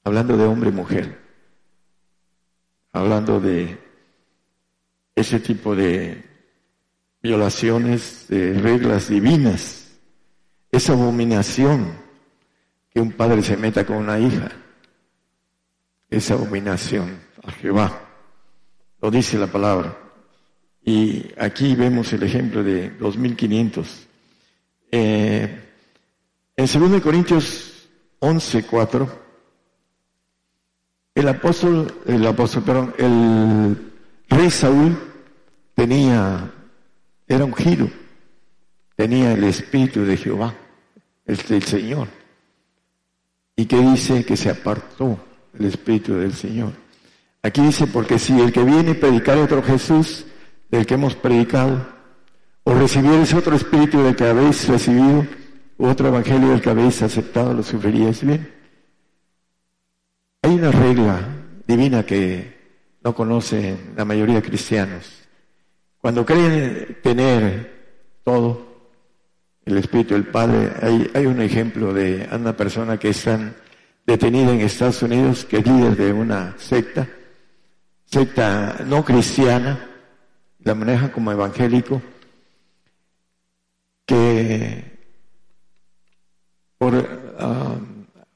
Hablando de hombre y mujer. Hablando de ese tipo de violaciones de reglas divinas, esa abominación que un padre se meta con una hija, esa abominación a Jehová, lo dice la palabra. Y aquí vemos el ejemplo de 2500. Eh, en 2 Corintios 11, 4, el apóstol, el apóstol, perdón, el rey Saúl tenía, era ungido, tenía el espíritu de Jehová, el Señor. ¿Y qué dice? Que se apartó el espíritu del Señor. Aquí dice, porque si el que viene a predicar otro Jesús, del que hemos predicado, o ese otro espíritu del que habéis recibido, otro evangelio del que habéis aceptado, lo sufriríais bien. Hay una regla divina que no conocen la mayoría de cristianos. Cuando creen tener todo, el Espíritu del Padre, hay, hay un ejemplo de una persona que está detenida en Estados Unidos, que es líder de una secta, secta no cristiana, la maneja como evangélico, que por, ah,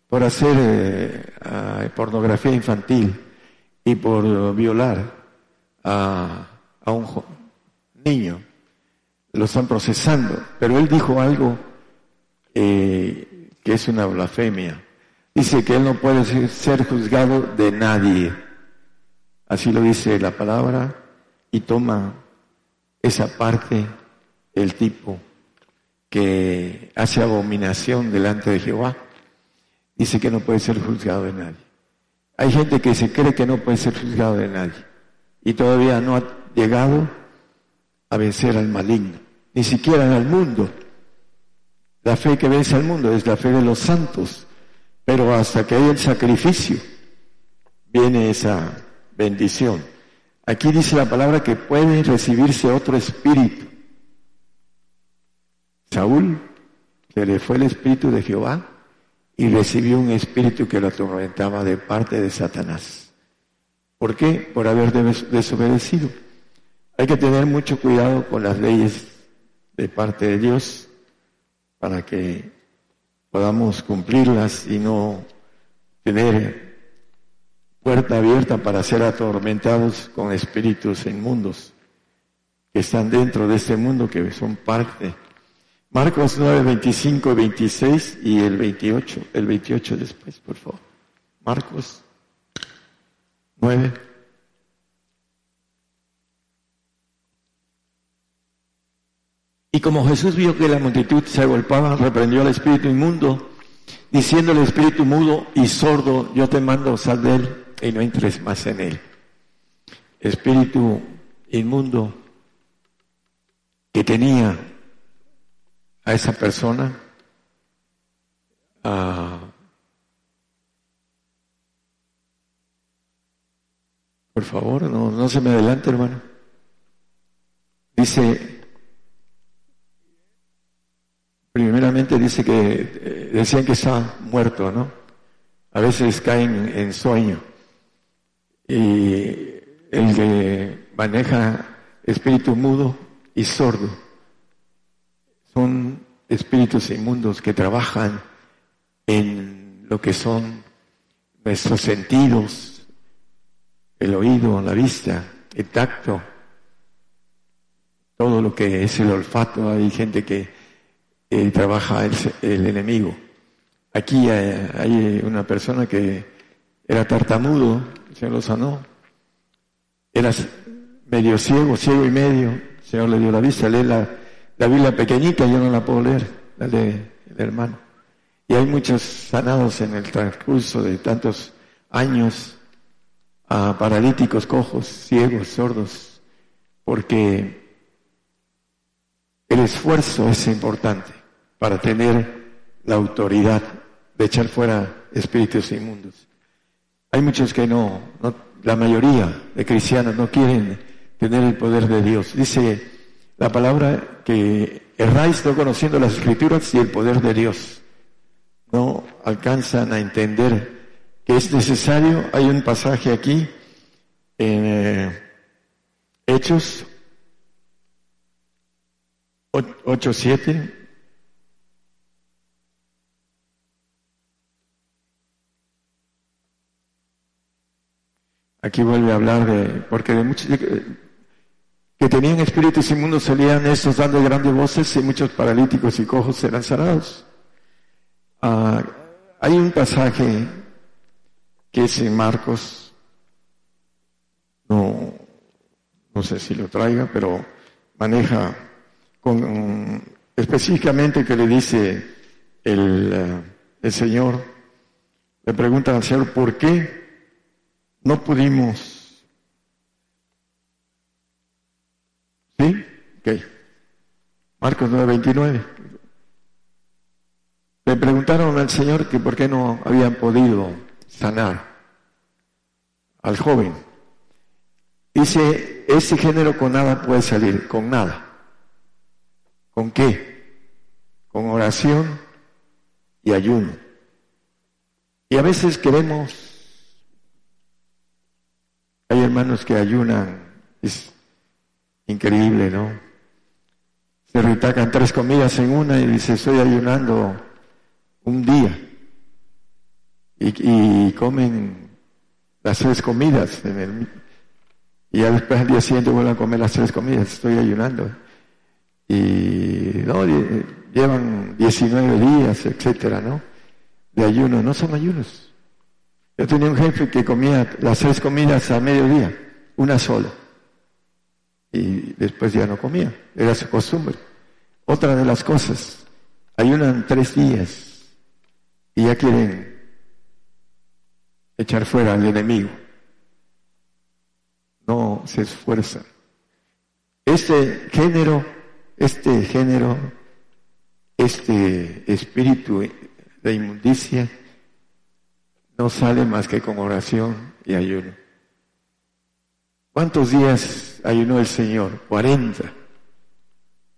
por hacer eh, ah, pornografía infantil y por violar a, a un niño, lo están procesando. Pero él dijo algo eh, que es una blasfemia. Dice que él no puede ser juzgado de nadie. Así lo dice la palabra y toma esa parte el tipo que hace abominación delante de Jehová. Dice que no puede ser juzgado de nadie. Hay gente que se cree que no puede ser juzgado de nadie y todavía no ha llegado a vencer al maligno, ni siquiera al mundo. La fe que vence al mundo es la fe de los santos, pero hasta que haya el sacrificio viene esa bendición. Aquí dice la palabra que puede recibirse otro espíritu. Saúl, se le fue el espíritu de Jehová y recibió un espíritu que lo atormentaba de parte de Satanás. ¿Por qué? Por haber desobedecido. Hay que tener mucho cuidado con las leyes de parte de Dios para que podamos cumplirlas y no tener puerta abierta para ser atormentados con espíritus inmundos que están dentro de este mundo, que son parte. Marcos 9, 25 y 26 y el 28, el 28 después, por favor. Marcos 9. Y como Jesús vio que la multitud se agolpaba, reprendió al espíritu inmundo, diciendo al espíritu mudo y sordo, yo te mando, sal de él y no entres más en él. Espíritu inmundo que tenía a esa persona por favor, no, no se me adelante, hermano. Dice, primeramente dice que eh, decían que está muerto, ¿no? A veces caen en sueño y el que maneja espíritu mudo y sordo son espíritus inmundos que trabajan en lo que son nuestros sentidos, el oído, la vista, el tacto, todo lo que es el olfato. Hay gente que trabaja el, el, enemigo. Aquí hay, una persona que era tartamudo, Señor lo sanó. Era medio ciego, ciego y medio. El Señor le dio la vista. Lee la, la Biblia pequeñita, yo no la puedo leer, la de el hermano. Y hay muchos sanados en el transcurso de tantos años, a paralíticos, cojos, ciegos, sordos, porque el esfuerzo es importante para tener la autoridad de echar fuera espíritus inmundos. Hay muchos que no, la mayoría de cristianos no quieren tener el poder de Dios. Dice la palabra que erráis no conociendo las escrituras y el poder de Dios. No alcanzan a entender que es necesario. Hay un pasaje aquí en, eh, Hechos 8, 7. Aquí vuelve a hablar de, porque de muchos que tenían espíritus inmundos salían estos dando grandes voces y muchos paralíticos y cojos serán sanados. Ah, hay un pasaje que es en Marcos, no, no sé si lo traiga, pero maneja con, específicamente que le dice el, eh, el Señor, le preguntan al Señor, ¿por qué no pudimos. ¿Sí? Ok. Marcos 9:29. Le preguntaron al Señor que por qué no habían podido sanar al joven. Dice, ese género con nada puede salir, con nada. ¿Con qué? Con oración y ayuno. Y a veces queremos hay hermanos que ayunan, es increíble, ¿no? Retacan tres comidas en una y dice, estoy ayunando un día. Y, comen las tres comidas. y ya después al día siguiente vuelven a comer las tres comidas. Estoy ayunando. Y no, llevan 19 días, etcétera, ¿no? De ayuno. No son ayunos. Yo tenía un jefe que comía las tres comidas a mediodía, una sola. Y después ya no comía, era su costumbre. Otra de las cosas, ayunan tres días y ya quieren echar fuera al enemigo. No se esfuerzan. Este género, este género, este espíritu de inmundicia, no sale más que con oración y ayuno. ¿Cuántos días ayunó el Señor? Cuarenta.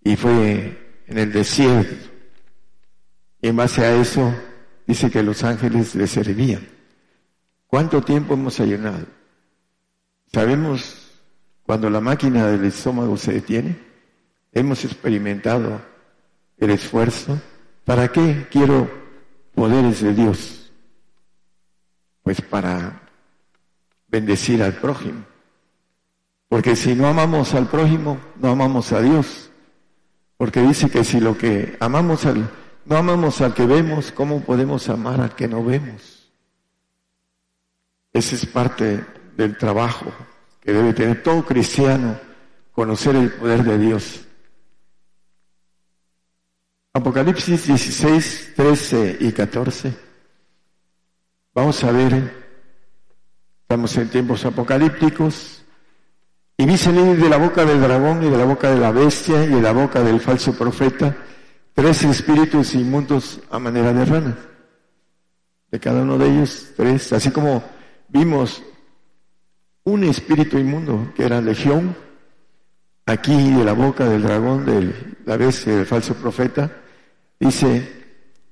Y fue en el desierto. Y en base a eso dice que los ángeles le servían. ¿Cuánto tiempo hemos ayunado? ¿Sabemos cuando la máquina del estómago se detiene? Hemos experimentado el esfuerzo. ¿Para qué quiero poderes de Dios? Pues para bendecir al prójimo. Porque si no amamos al prójimo, no amamos a Dios. Porque dice que si lo que amamos al, no amamos al que vemos, ¿cómo podemos amar al que no vemos? Ese es parte del trabajo que debe tener todo cristiano, conocer el poder de Dios. Apocalipsis 16, 13 y 14. Vamos a ver, estamos en tiempos apocalípticos, y vi salir de la boca del dragón y de la boca de la bestia y de la boca del falso profeta tres espíritus inmundos a manera de rana. De cada uno de ellos, tres, así como vimos un espíritu inmundo que era legión, aquí de la boca del dragón, de la bestia del falso profeta, dice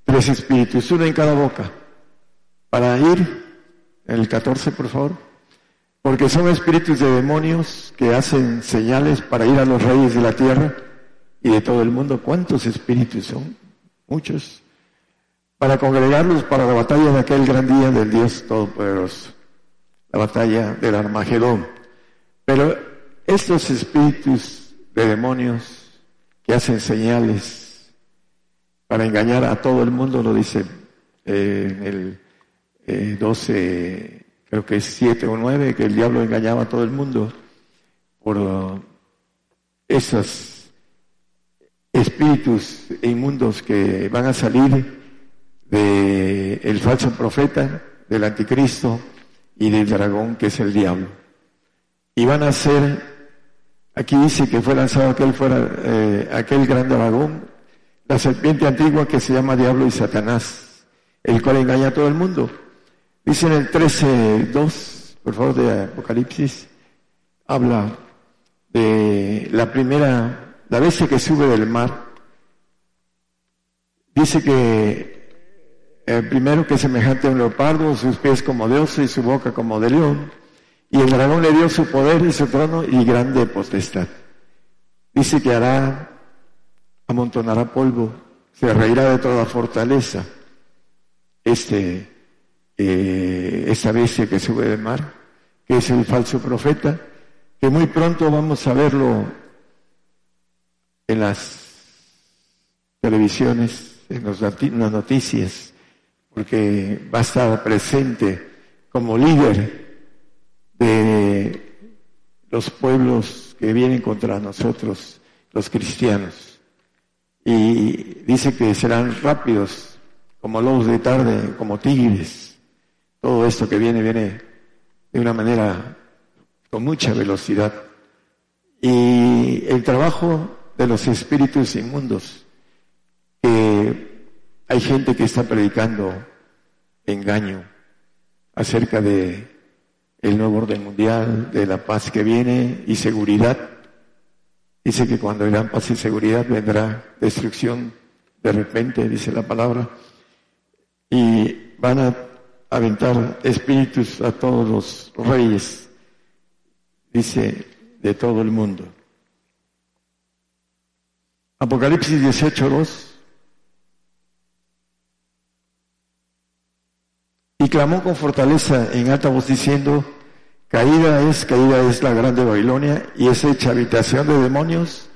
tres espíritus, uno en cada boca. Para ir, el 14 por favor, porque son espíritus de demonios que hacen señales para ir a los reyes de la tierra y de todo el mundo. ¿Cuántos espíritus son? Muchos. Para congregarlos para la batalla de aquel gran día del Dios Todopoderoso, la batalla del Armagedón. Pero estos espíritus de demonios que hacen señales para engañar a todo el mundo, lo dice eh, en el 12, eh, creo que 7 o 9, que el diablo engañaba a todo el mundo por uh, esos espíritus inmundos que van a salir del el falso profeta, del anticristo y del dragón que es el diablo. Y van a ser, aquí dice que fue lanzado aquel, fuera, eh, aquel gran dragón, la serpiente antigua que se llama diablo y Satanás, el cual engaña a todo el mundo. Dice en el 13.2, por favor, de Apocalipsis, habla de la primera, la vez que sube del mar. Dice que el primero que es semejante a un leopardo, sus pies como de oso y su boca como de león. Y el dragón le dio su poder y su trono y grande potestad. Dice que hará, amontonará polvo, se reirá de toda fortaleza. Este, eh, esta bestia que sube del mar, que es el falso profeta, que muy pronto vamos a verlo en las televisiones, en, en las noticias, porque va a estar presente como líder de los pueblos que vienen contra nosotros, los cristianos. Y dice que serán rápidos, como lobos de tarde, como tigres. Todo esto que viene, viene de una manera con mucha velocidad. Y el trabajo de los espíritus inmundos, que hay gente que está predicando engaño acerca de el nuevo orden mundial, de la paz que viene y seguridad. Dice que cuando irán paz y seguridad vendrá destrucción de repente, dice la palabra, y van a aventar espíritus a todos los reyes, dice, de todo el mundo. Apocalipsis 18.2 Y clamó con fortaleza en alta voz diciendo, caída es, caída es la grande Babilonia y es hecha habitación de demonios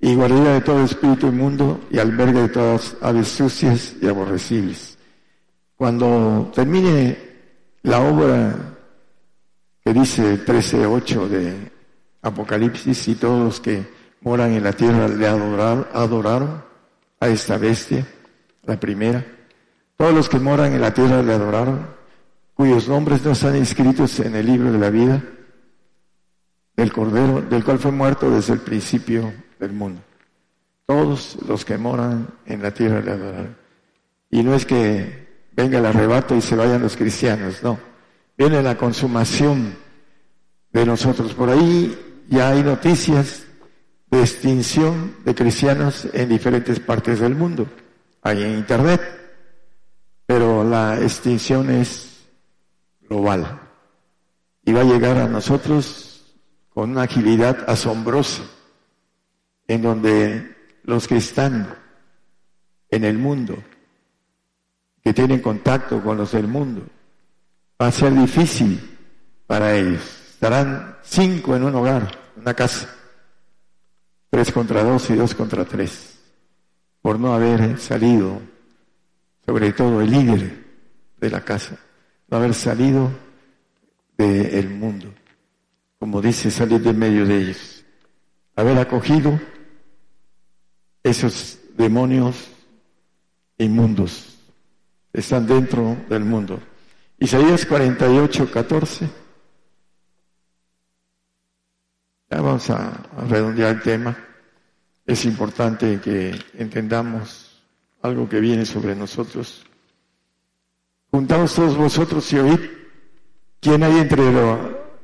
y guarida de todo espíritu inmundo y albergue de todas aves sucias y aborrecibles. Cuando termine la obra que dice 13.8 de Apocalipsis y todos los que moran en la tierra le adoraron a esta bestia, la primera, todos los que moran en la tierra le adoraron, cuyos nombres no están inscritos en el libro de la vida del Cordero, del cual fue muerto desde el principio del mundo. Todos los que moran en la tierra le adoraron. Y no es que venga el arrebato y se vayan los cristianos, no. Viene la consumación de nosotros. Por ahí ya hay noticias de extinción de cristianos en diferentes partes del mundo. Hay en Internet pero la extinción es global y va a llegar a nosotros con una agilidad asombrosa, en donde los que están en el mundo, que tienen contacto con los del mundo, va a ser difícil para ellos. Estarán cinco en un hogar, una casa, tres contra dos y dos contra tres, por no haber salido sobre todo el líder de la casa, no haber salido del mundo, como dice, salir de medio de ellos, haber acogido esos demonios inmundos, están dentro del mundo. Isaías 48, 14. Ya vamos a, redondear el tema. Es importante que entendamos algo que viene sobre nosotros. Juntaos todos vosotros y oíd, ¿quién hay entre,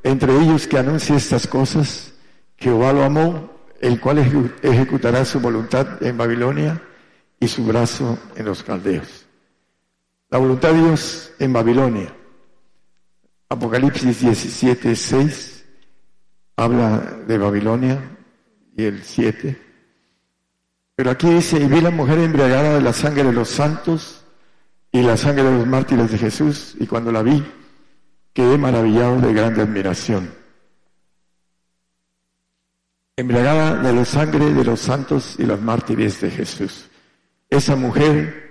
entre ellos que anuncie estas cosas? Jehová lo amó, el cual ejecutará su voluntad en Babilonia y su brazo en los caldeos. La voluntad de Dios en Babilonia. Apocalipsis 17, 6 habla de Babilonia y el 7 pero aquí dice, y vi la mujer embriagada de la sangre de los santos y la sangre de los mártires de Jesús, y cuando la vi, quedé maravillado de grande admiración. Embriagada de la sangre de los santos y los mártires de Jesús. Esa mujer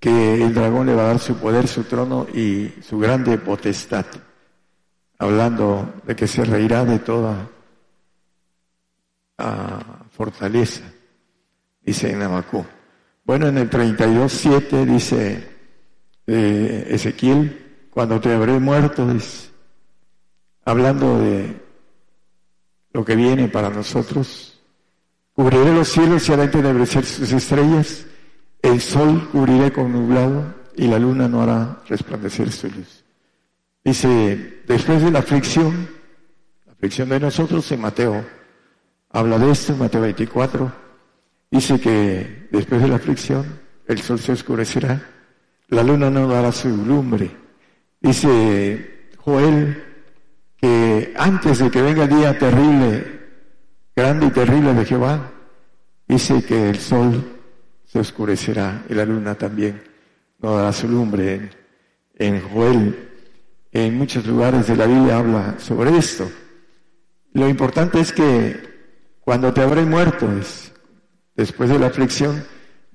que el dragón le va a dar su poder, su trono y su grande potestad, hablando de que se reirá de toda ah, fortaleza dice en. Bueno, en el 32.7 dice eh, Ezequiel, cuando te habré muerto, hablando de lo que viene para nosotros, cubriré los cielos y haré entenebrecer sus estrellas, el sol cubriré con nublado y la luna no hará resplandecer su luz. Dice, después de la aflicción, la aflicción de nosotros en Mateo, habla de esto en Mateo 24, Dice que después de la aflicción el sol se oscurecerá, la luna no dará su lumbre. Dice Joel que antes de que venga el día terrible, grande y terrible de Jehová, dice que el sol se oscurecerá y la luna también no dará su lumbre. En, en Joel, en muchos lugares de la Biblia habla sobre esto. Lo importante es que cuando te habré muerto, después de la aflicción,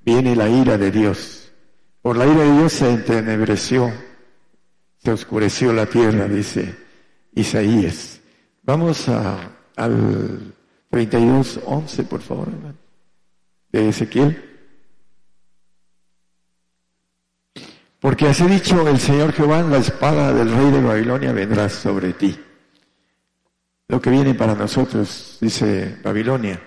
viene la ira de Dios. Por la ira de Dios se entenebreció, se oscureció la tierra, dice Isaías. Vamos a, al 32, 11, por favor, de Ezequiel. Porque así dicho el Señor Jehová, la espada del rey de Babilonia vendrá sobre ti. Lo que viene para nosotros, dice Babilonia,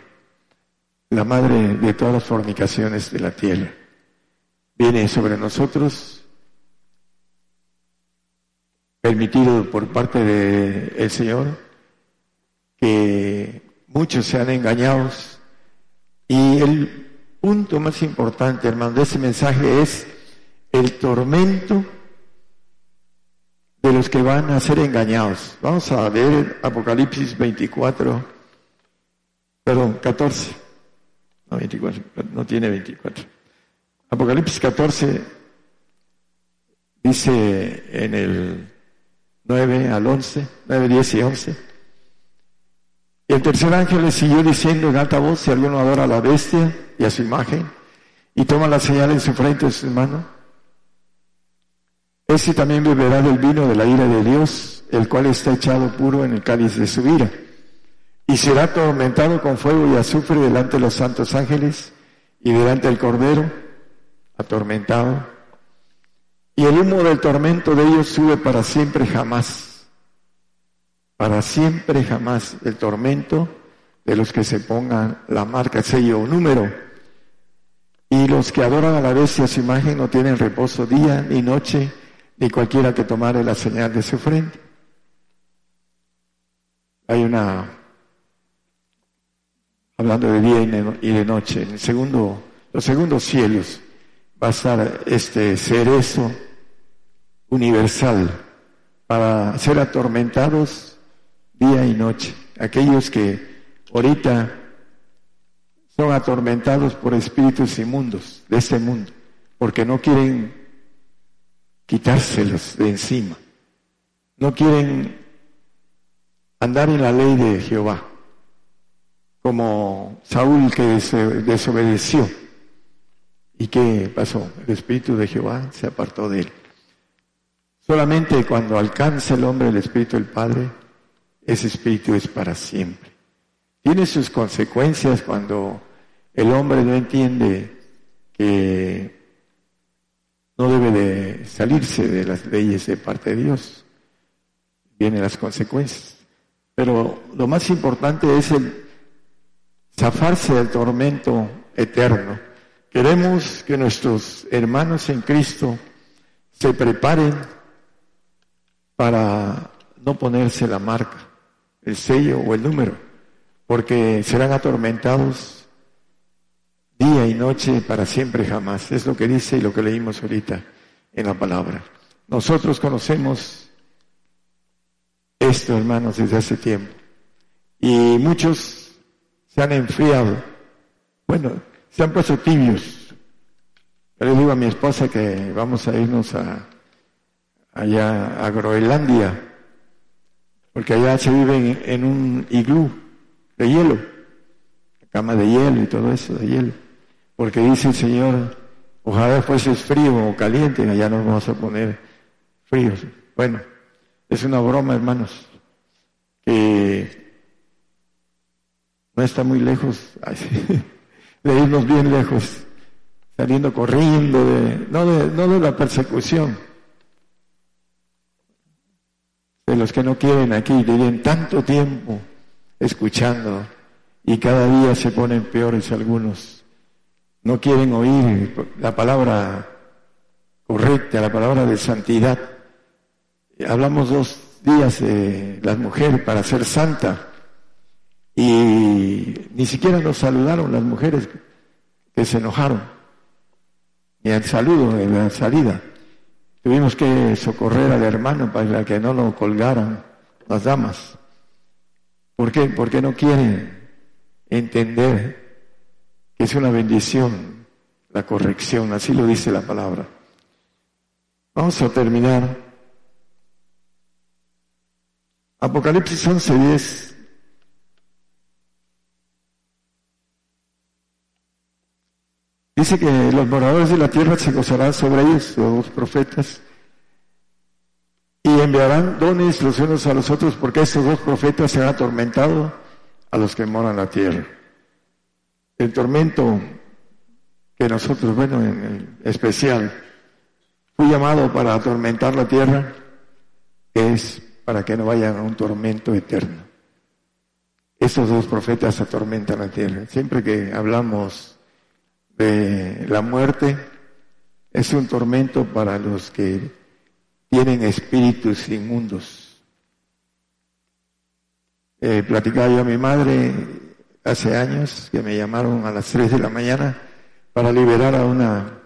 la madre de todas las fornicaciones de la tierra, viene sobre nosotros, permitido por parte del Señor, que muchos sean engañados. Y el punto más importante, hermano, de ese mensaje es el tormento de los que van a ser engañados. Vamos a ver Apocalipsis 24, perdón, 14. No, 24, no tiene 24. Apocalipsis 14 dice en el 9 al 11, 9, 10 y 11. Y el tercer ángel le siguió diciendo en alta voz, si alguno adora a la bestia y a su imagen, y toma la señal en su frente de su mano, ese también beberá del vino de la ira de Dios, el cual está echado puro en el cáliz de su ira. Y será atormentado con fuego y azufre delante de los santos ángeles y delante del Cordero, atormentado. Y el humo del tormento de ellos sube para siempre jamás. Para siempre jamás el tormento de los que se pongan la marca, sello o número. Y los que adoran a la bestia su imagen no tienen reposo día ni noche ni cualquiera que tomare la señal de su frente. Hay una, hablando de día y de noche, en el segundo, los segundos cielos va a estar este cerezo universal para ser atormentados día y noche. Aquellos que ahorita son atormentados por espíritus inmundos de este mundo, porque no quieren quitárselos de encima. No quieren andar en la ley de Jehová, como Saúl que desobedeció. ¿Y qué pasó? El Espíritu de Jehová se apartó de él. Solamente cuando alcanza el hombre el Espíritu del Padre, ese Espíritu es para siempre. Tiene sus consecuencias cuando el hombre no entiende que no debe de salirse de las leyes de parte de Dios. Vienen las consecuencias. Pero lo más importante es el zafarse del tormento eterno. Queremos que nuestros hermanos en Cristo se preparen para no ponerse la marca, el sello o el número, porque serán atormentados día y noche para siempre jamás. Es lo que dice y lo que leímos ahorita en la palabra. Nosotros conocemos esto, hermanos, desde hace tiempo. Y muchos se han enfriado. Bueno, se han puesto tibios. Yo le digo a mi esposa que vamos a irnos a, allá a Groenlandia, porque allá se vive en un iglú de hielo, cama de hielo y todo eso de hielo porque dice el Señor, ojalá fuese frío o caliente, allá nos vamos a poner fríos. Bueno, es una broma, hermanos, que no está muy lejos (laughs) de irnos bien lejos, saliendo corriendo, de, no, de, no de la persecución, de los que no quieren aquí, viven tanto tiempo escuchando y cada día se ponen peores algunos no quieren oír la palabra correcta, la palabra de santidad. Hablamos dos días de las mujeres para ser santa y ni siquiera nos saludaron las mujeres que se enojaron, ni al saludo en la salida. Tuvimos que socorrer al hermano para que no lo colgaran las damas. ¿Por qué? Porque no quieren entender es una bendición la corrección, así lo dice la palabra. Vamos a terminar. Apocalipsis 11:10. Dice que los moradores de la tierra se gozarán sobre ellos, los profetas, y enviarán dones los unos a los otros, porque estos dos profetas se han atormentado a los que moran la tierra. El tormento que nosotros, bueno, en especial, fui llamado para atormentar la tierra, es para que no vayan a un tormento eterno. Estos dos profetas atormentan la tierra. Siempre que hablamos de la muerte, es un tormento para los que tienen espíritus inmundos. Eh, platicaba yo a mi madre hace años que me llamaron a las 3 de la mañana para liberar a una,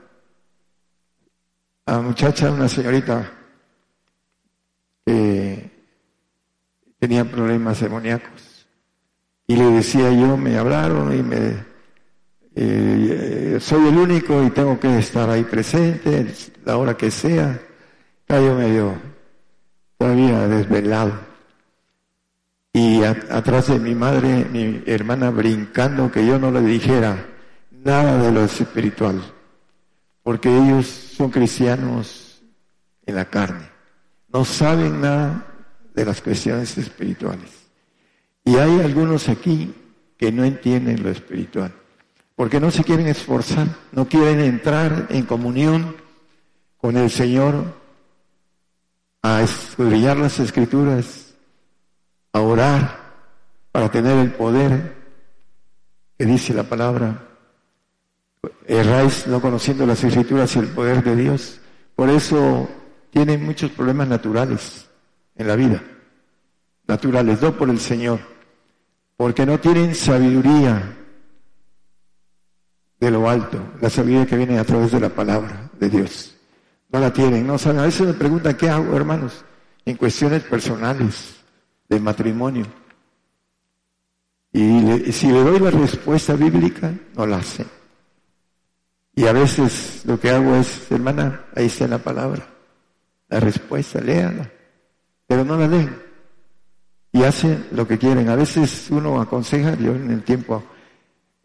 a muchacha, una señorita que tenía problemas demoníacos. Y le decía yo, me hablaron y me, eh, soy el único y tengo que estar ahí presente, la hora que sea. Yo medio todavía desvelado. Y atrás de mi madre, mi hermana brincando que yo no le dijera, nada de lo espiritual, porque ellos son cristianos en la carne, no saben nada de las cuestiones espirituales. Y hay algunos aquí que no entienden lo espiritual, porque no se quieren esforzar, no quieren entrar en comunión con el Señor, a estudiar las escrituras, a orar para tener el poder que dice la palabra erráis no conociendo las escrituras y el poder de Dios. Por eso tienen muchos problemas naturales en la vida, naturales, no por el Señor, porque no tienen sabiduría de lo alto, la sabiduría que viene a través de la palabra de Dios. No la tienen, no saben. A veces me preguntan, ¿qué hago, hermanos? En cuestiones personales, matrimonio. Y si le doy la respuesta bíblica, no la hacen. Y a veces lo que hago es, hermana, ahí está la palabra, la respuesta, léala, pero no la leen. Y hacen lo que quieren. A veces uno aconseja, yo en el tiempo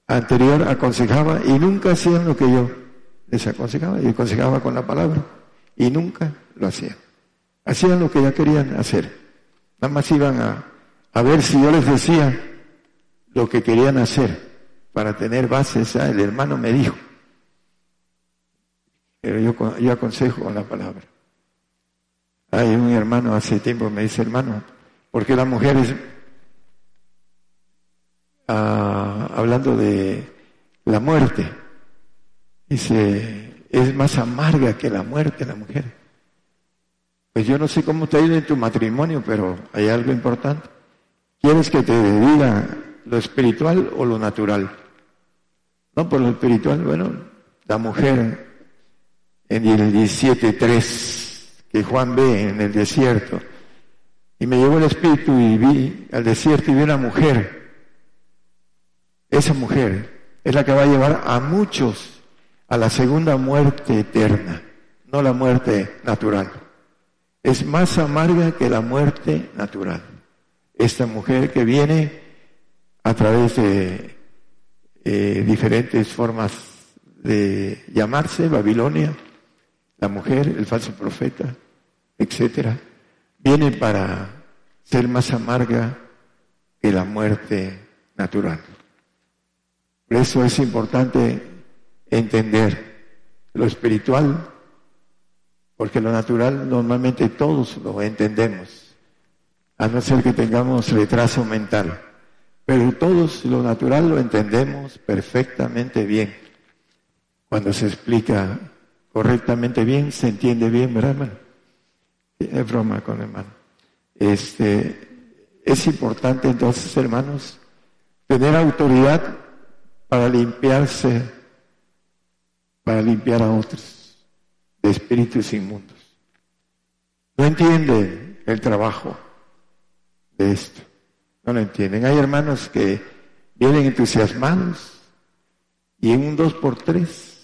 anterior aconsejaba y nunca hacían lo que yo les aconsejaba, y aconsejaba con la palabra, y nunca lo hacían. Hacían lo que ya querían hacer. Nada más iban a, a ver si yo les decía lo que querían hacer para tener bases. El hermano me dijo, pero yo, yo aconsejo con la palabra. Hay un hermano hace tiempo me dice, hermano, ¿por qué las mujeres, ah, hablando de la muerte, dice, es más amarga que la muerte la mujer? Pues yo no sé cómo te ha ido en tu matrimonio, pero hay algo importante. ¿Quieres que te diga lo espiritual o lo natural? No, por lo espiritual, bueno, la mujer en el 17.3 que Juan ve en el desierto. Y me llevó el espíritu y vi al desierto y vi una mujer. Esa mujer es la que va a llevar a muchos a la segunda muerte eterna, no la muerte natural. Es más amarga que la muerte natural. Esta mujer que viene a través de eh, diferentes formas de llamarse Babilonia, la mujer, el falso profeta, etcétera, viene para ser más amarga que la muerte natural. Por eso es importante entender lo espiritual, porque lo natural normalmente todos lo entendemos, a no ser que tengamos retraso mental. Pero todos lo natural lo entendemos perfectamente bien cuando se explica correctamente bien, se entiende bien, ¿verdad, hermano? Es broma con hermano. Este, es importante entonces, hermanos, tener autoridad para limpiarse, para limpiar a otros de espíritus inmundos. No entienden el trabajo de esto. No lo entienden. Hay hermanos que vienen entusiasmados y en un dos por tres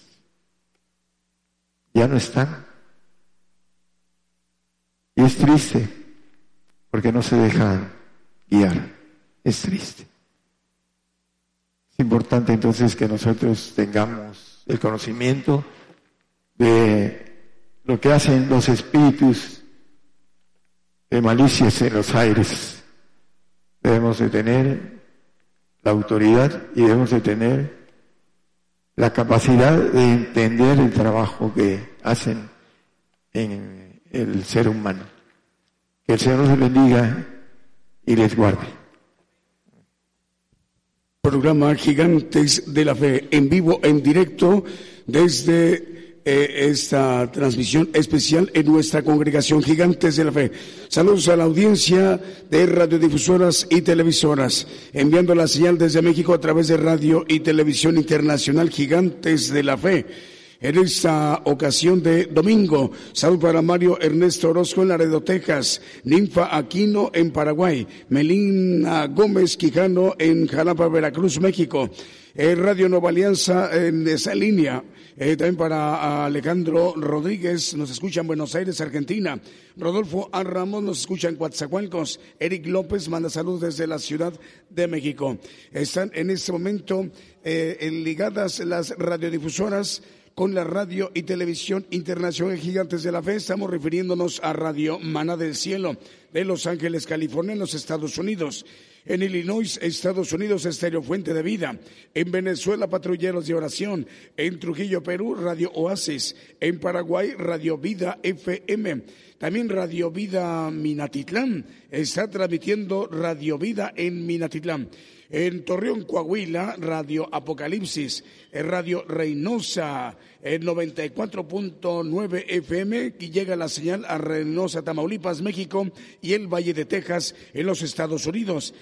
ya no están. Y es triste porque no se dejan guiar. Es triste. Es importante entonces que nosotros tengamos el conocimiento de lo que hacen los espíritus de malicias en los aires. Debemos de tener la autoridad y debemos de tener la capacidad de entender el trabajo que hacen en el ser humano. Que el Señor nos bendiga y les guarde. Programa Gigantes de la Fe en vivo, en directo, desde eh, esta transmisión especial en nuestra congregación Gigantes de la Fe. Saludos a la audiencia de radiodifusoras y televisoras, enviando la señal desde México a través de Radio y Televisión Internacional Gigantes de la Fe en esta ocasión de domingo. Salud para Mario Ernesto Orozco en Laredo, Texas, Ninfa Aquino en Paraguay, Melina Gómez Quijano en Jalapa, Veracruz, México. Eh, Radio Nueva Alianza en esa línea. Eh, también para Alejandro Rodríguez, nos escucha en Buenos Aires, Argentina. Rodolfo A. Ramos nos escucha en Coatzacoalcos. Eric López manda saludos desde la Ciudad de México. Están en este momento eh, ligadas las radiodifusoras con la radio y televisión internacional Gigantes de la Fe. Estamos refiriéndonos a Radio Mana del Cielo de Los Ángeles, California, en los Estados Unidos. En Illinois, Estados Unidos, Estéreo Fuente de Vida. En Venezuela, Patrulleros de Oración. En Trujillo, Perú, Radio Oasis. En Paraguay, Radio Vida FM. También Radio Vida Minatitlán. Está transmitiendo Radio Vida en Minatitlán. En Torreón, Coahuila, Radio Apocalipsis, en Radio Reynosa, en 94.9 FM, y llega la señal a Reynosa, Tamaulipas, México, y el Valle de Texas, en los Estados Unidos.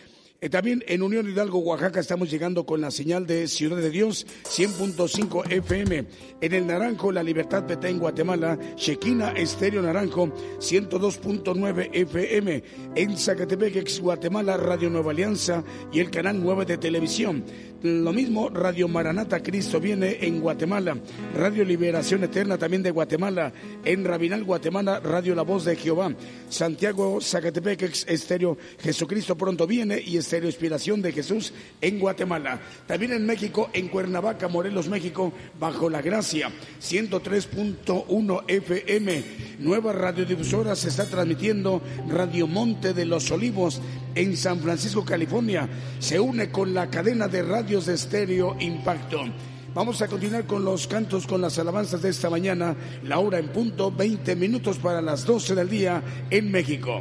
Eh, también en Unión Hidalgo, Oaxaca, estamos llegando con la señal de Ciudad de Dios, 100.5 FM. En el Naranjo, La Libertad Petén, Guatemala, Chequina Estéreo Naranjo, 102.9 FM. En Zacatepec, ex Guatemala, Radio Nueva Alianza y el canal 9 de televisión. Lo mismo, Radio Maranata Cristo viene en Guatemala, Radio Liberación Eterna también de Guatemala, en Rabinal, Guatemala, Radio La Voz de Jehová, Santiago, Zacatepec, Estéreo Jesucristo pronto viene y Estéreo Inspiración de Jesús en Guatemala. También en México, en Cuernavaca, Morelos, México, bajo la gracia, 103.1 FM. Nueva radiodifusora se está transmitiendo Radio Monte de los Olivos en San Francisco, California. Se une con la cadena de de estéreo Impacto. Vamos a continuar con los cantos, con las alabanzas de esta mañana, la hora en punto, 20 minutos para las 12 del día en México.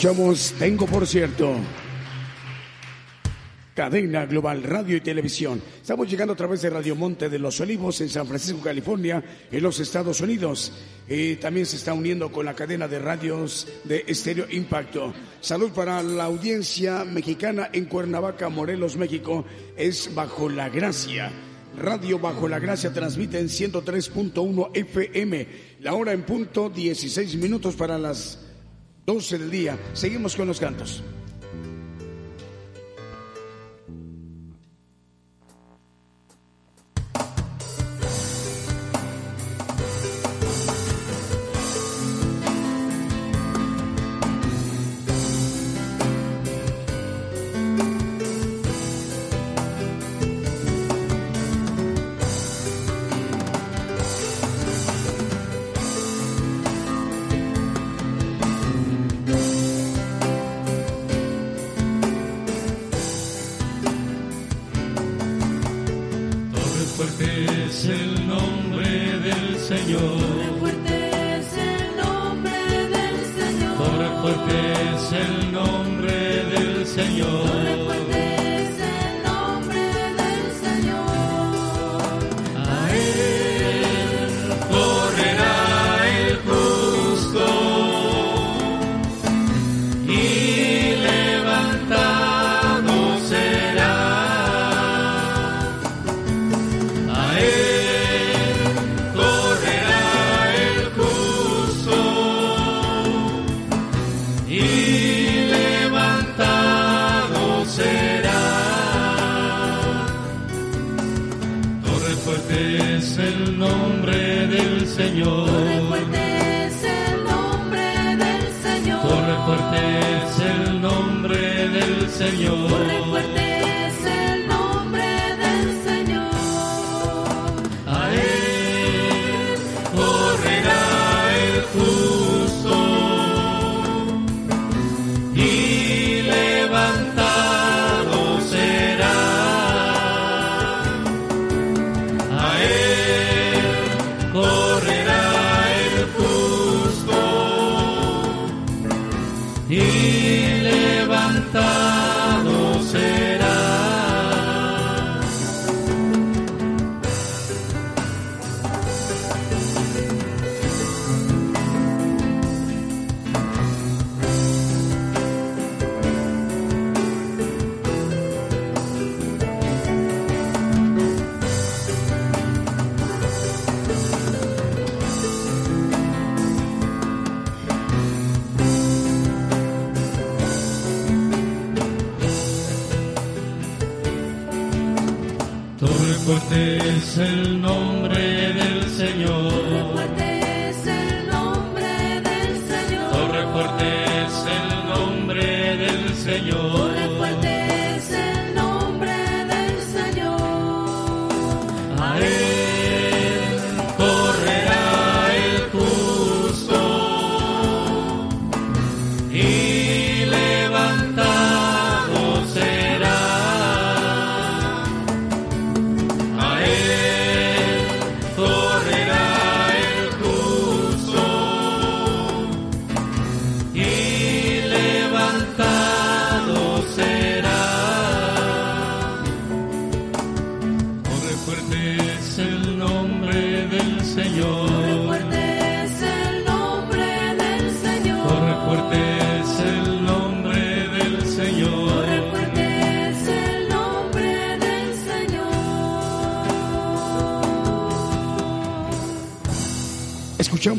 Escuchamos Tengo por cierto. Cadena Global Radio y Televisión. Estamos llegando a través de Radio Monte de los Olivos en San Francisco, California, en los Estados Unidos. Y también se está uniendo con la cadena de radios de Estéreo Impacto. Salud para la audiencia mexicana en Cuernavaca, Morelos, México. Es Bajo la Gracia. Radio Bajo la Gracia transmite en 103.1 FM. La hora en punto, 16 minutos para las 12 del día. Seguimos con los cantos.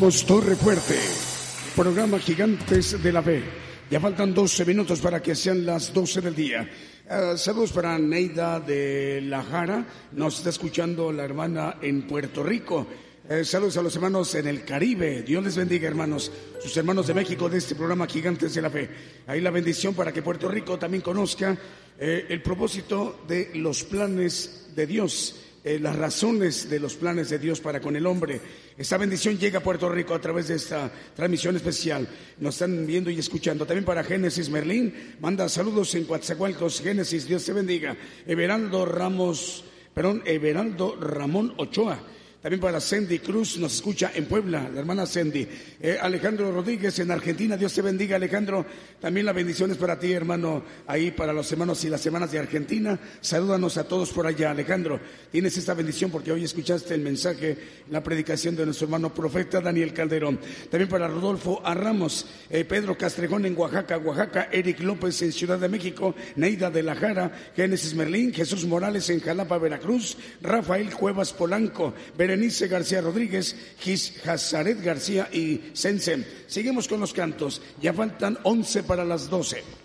Torre Fuerte, programa Gigantes de la Fe. Ya faltan 12 minutos para que sean las 12 del día. Eh, saludos para Neida de La Jara, nos está escuchando la hermana en Puerto Rico. Eh, saludos a los hermanos en el Caribe. Dios les bendiga, hermanos. Sus hermanos de México de este programa Gigantes de la Fe. Ahí la bendición para que Puerto Rico también conozca eh, el propósito de los planes de Dios. Eh, las razones de los planes de Dios para con el hombre. Esta bendición llega a Puerto Rico a través de esta transmisión especial. Nos están viendo y escuchando. También para Génesis Merlín, manda saludos en Coatzacoalcos. Génesis, Dios te bendiga. Everaldo Ramos, perdón, Everaldo Ramón Ochoa. También para Sandy Cruz, nos escucha en Puebla, la hermana Sandy. Eh, Alejandro Rodríguez en Argentina, Dios te bendiga, Alejandro. También la bendición es para ti, hermano, ahí para los hermanos y las semanas de Argentina. Salúdanos a todos por allá, Alejandro. Tienes esta bendición porque hoy escuchaste el mensaje, la predicación de nuestro hermano profeta Daniel Calderón. También para Rodolfo Arramos, eh, Pedro Castregón en Oaxaca, Oaxaca, Eric López en Ciudad de México, Neida de la Jara, Génesis Merlín, Jesús Morales en Jalapa, Veracruz, Rafael Cuevas Polanco, Berenice García Rodríguez, Gis García y Sensen. Seguimos con los cantos. Ya faltan 11 para las 12.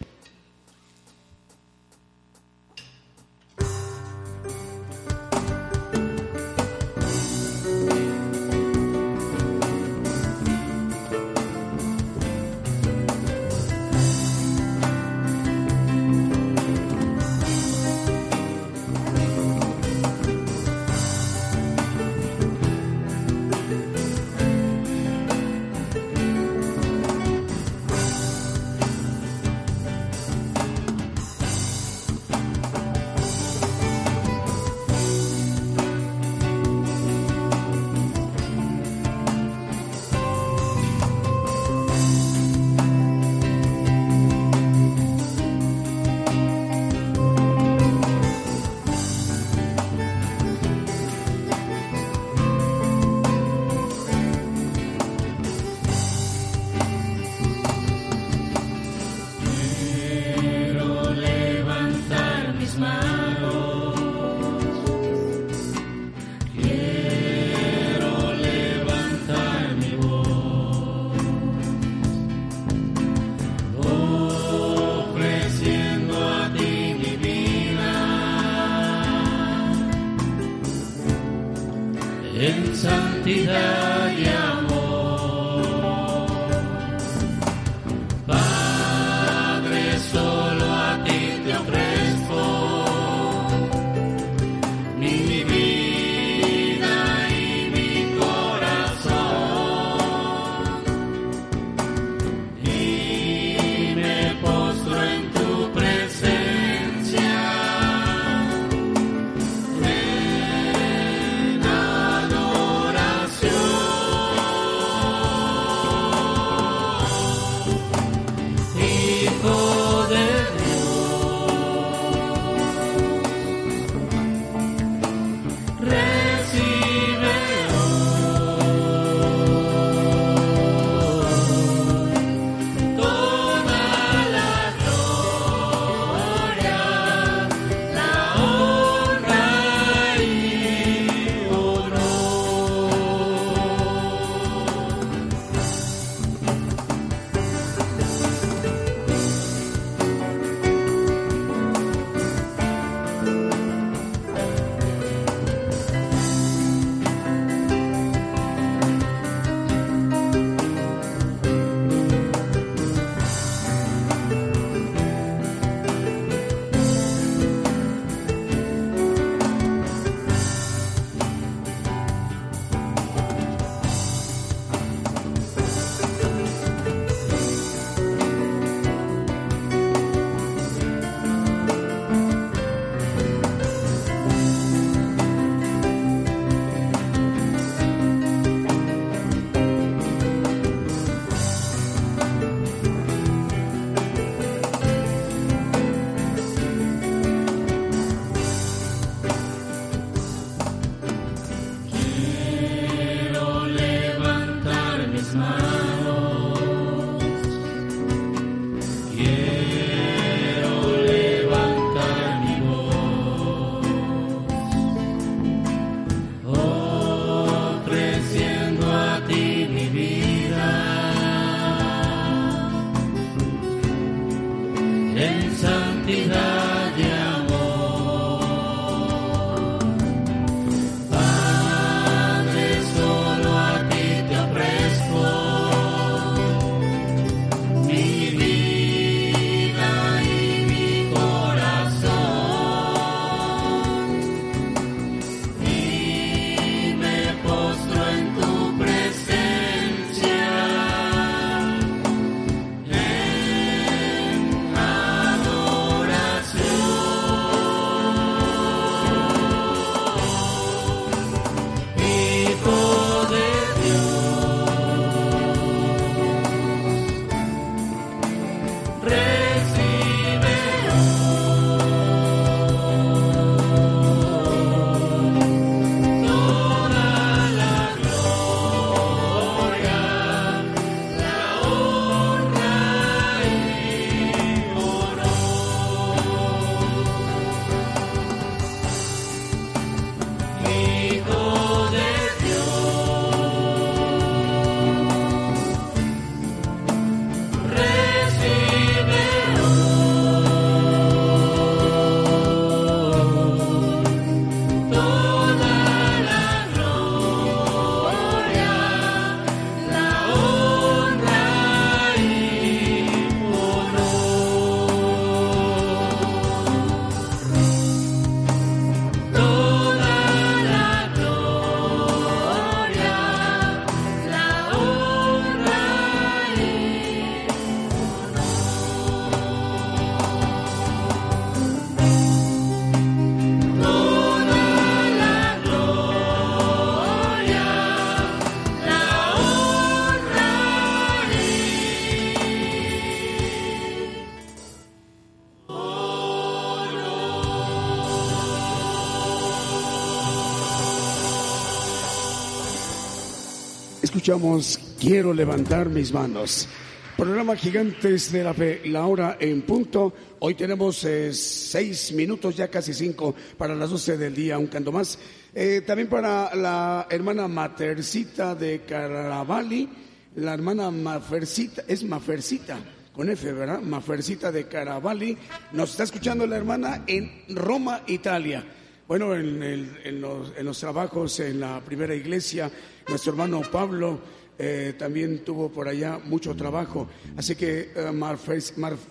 Escuchamos Quiero levantar mis manos. Programa Gigantes de la Fe, la hora en punto. Hoy tenemos eh, seis minutos, ya casi cinco, para las doce del día, un canto más. Eh, también para la hermana Matercita de Caravalli, la hermana Mafercita, es Mafercita, con F, ¿verdad? Mafercita de Caravalli. Nos está escuchando la hermana en Roma, Italia. Bueno, en, los, en los trabajos en la primera iglesia, nuestro hermano Pablo eh, también tuvo por allá mucho trabajo. Así que eh,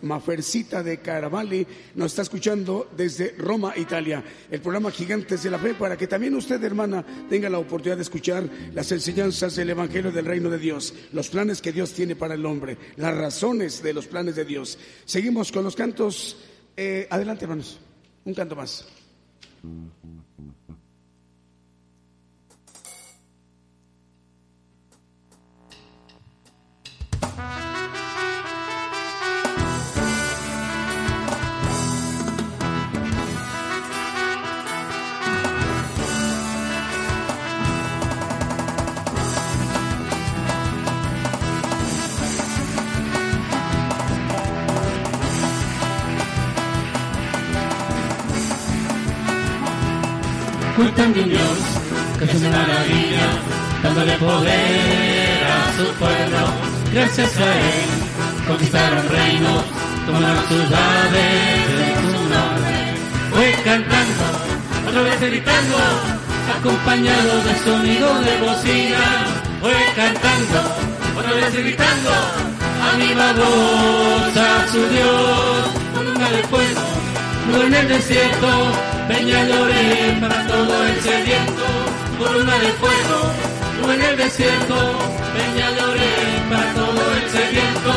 Mafercita de Caravalli nos está escuchando desde Roma, Italia. El programa Gigantes de la Fe para que también usted, hermana, tenga la oportunidad de escuchar las enseñanzas del Evangelio del Reino de Dios, los planes que Dios tiene para el hombre, las razones de los planes de Dios. Seguimos con los cantos. Eh, adelante, hermanos. Un canto más. Mm-hmm. De un Dios que se maravilla, dándole poder a su pueblo. Gracias a él conquistaron reinos, tomaron ciudades en su nombre. Fue cantando, otra vez gritando, acompañado de sonido de bocina. Fue cantando, otra vez gritando, a a su Dios, con una de fuego, no en el desierto Peña lloré para todo el sediento, columna de fuego, tú en el desierto. Peña lloré para todo el sediento,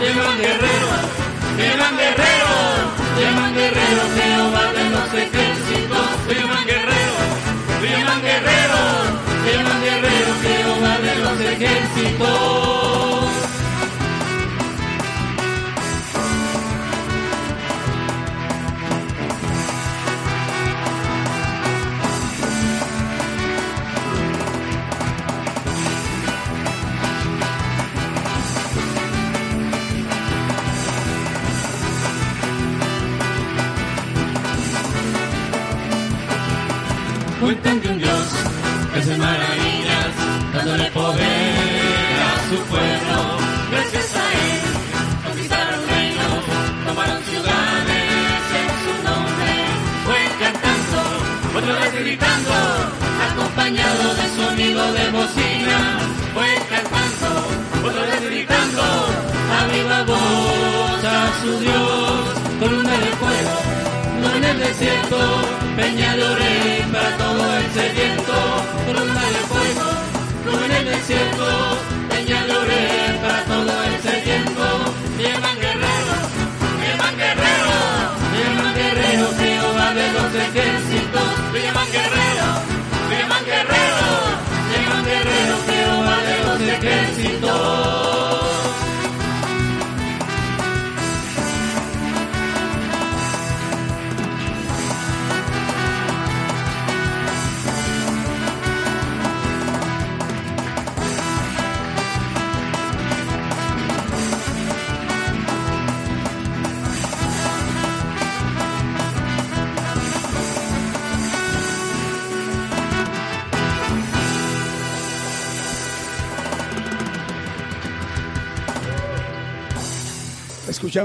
llevan guerrero, llevan guerrero, llevan guerrero, Jehová de los ejércitos, llevan guerrero,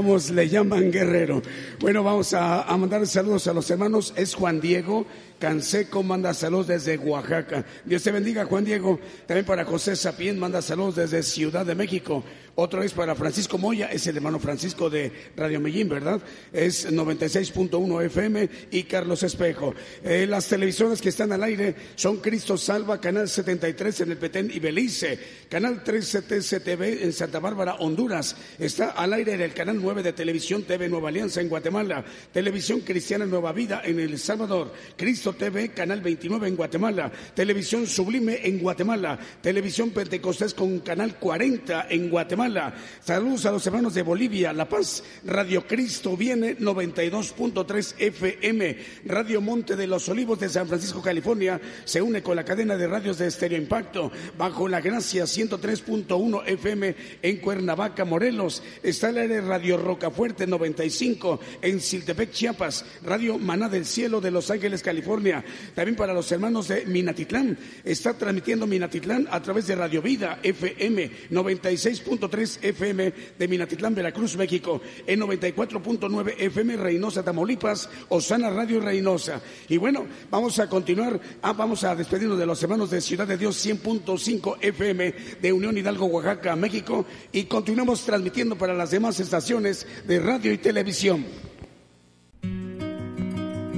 le llaman guerrero. Bueno, vamos a, a, mandar saludos a los hermanos. Es Juan Diego Canseco, manda saludos desde Oaxaca. Dios te bendiga, Juan Diego. También para José Sapien, manda saludos desde Ciudad de México. Otra vez para Francisco Moya, es el hermano Francisco de Radio Medellín, ¿verdad? Es 96.1 FM y Carlos Espejo. Eh, las televisiones que están al aire son Cristo Salva, Canal 73 en el Petén y Belice, Canal 13 TCTV en Santa Bárbara, Honduras. Está al aire en el Canal 9 de Televisión TV Nueva Alianza en Guatemala, Televisión Cristiana Nueva Vida en El Salvador, Cristo TV, Canal 29 en Guatemala, Televisión Sublime en Guatemala, Televisión Pentecostés con Canal 40 en Guatemala. Saludos a los hermanos de Bolivia, La Paz, Radio Cristo viene 92.3 FM, Radio Monte de los Olivos de San Francisco, California, se une con la cadena de radios de Estéreo Impacto, bajo la gracia 103.1 FM en Cuernavaca, Morelos. Está el área Radio Rocafuerte 95 en Siltepec, Chiapas, Radio Maná del Cielo de Los Ángeles, California. También para los hermanos de Minatitlán. Está transmitiendo Minatitlán a través de Radio Vida FM 96.3 FM de Minatitlán, Veracruz, México. En 94.9 FM Reynosa, Tamaulipas, Osana Radio Reynosa. Y bueno, vamos a continuar. Ah, vamos a despedirnos de los hermanos de Ciudad de Dios 100.5 FM de Unión Hidalgo, Oaxaca, México. Y continuamos transmitiendo para las demás estaciones de radio y televisión.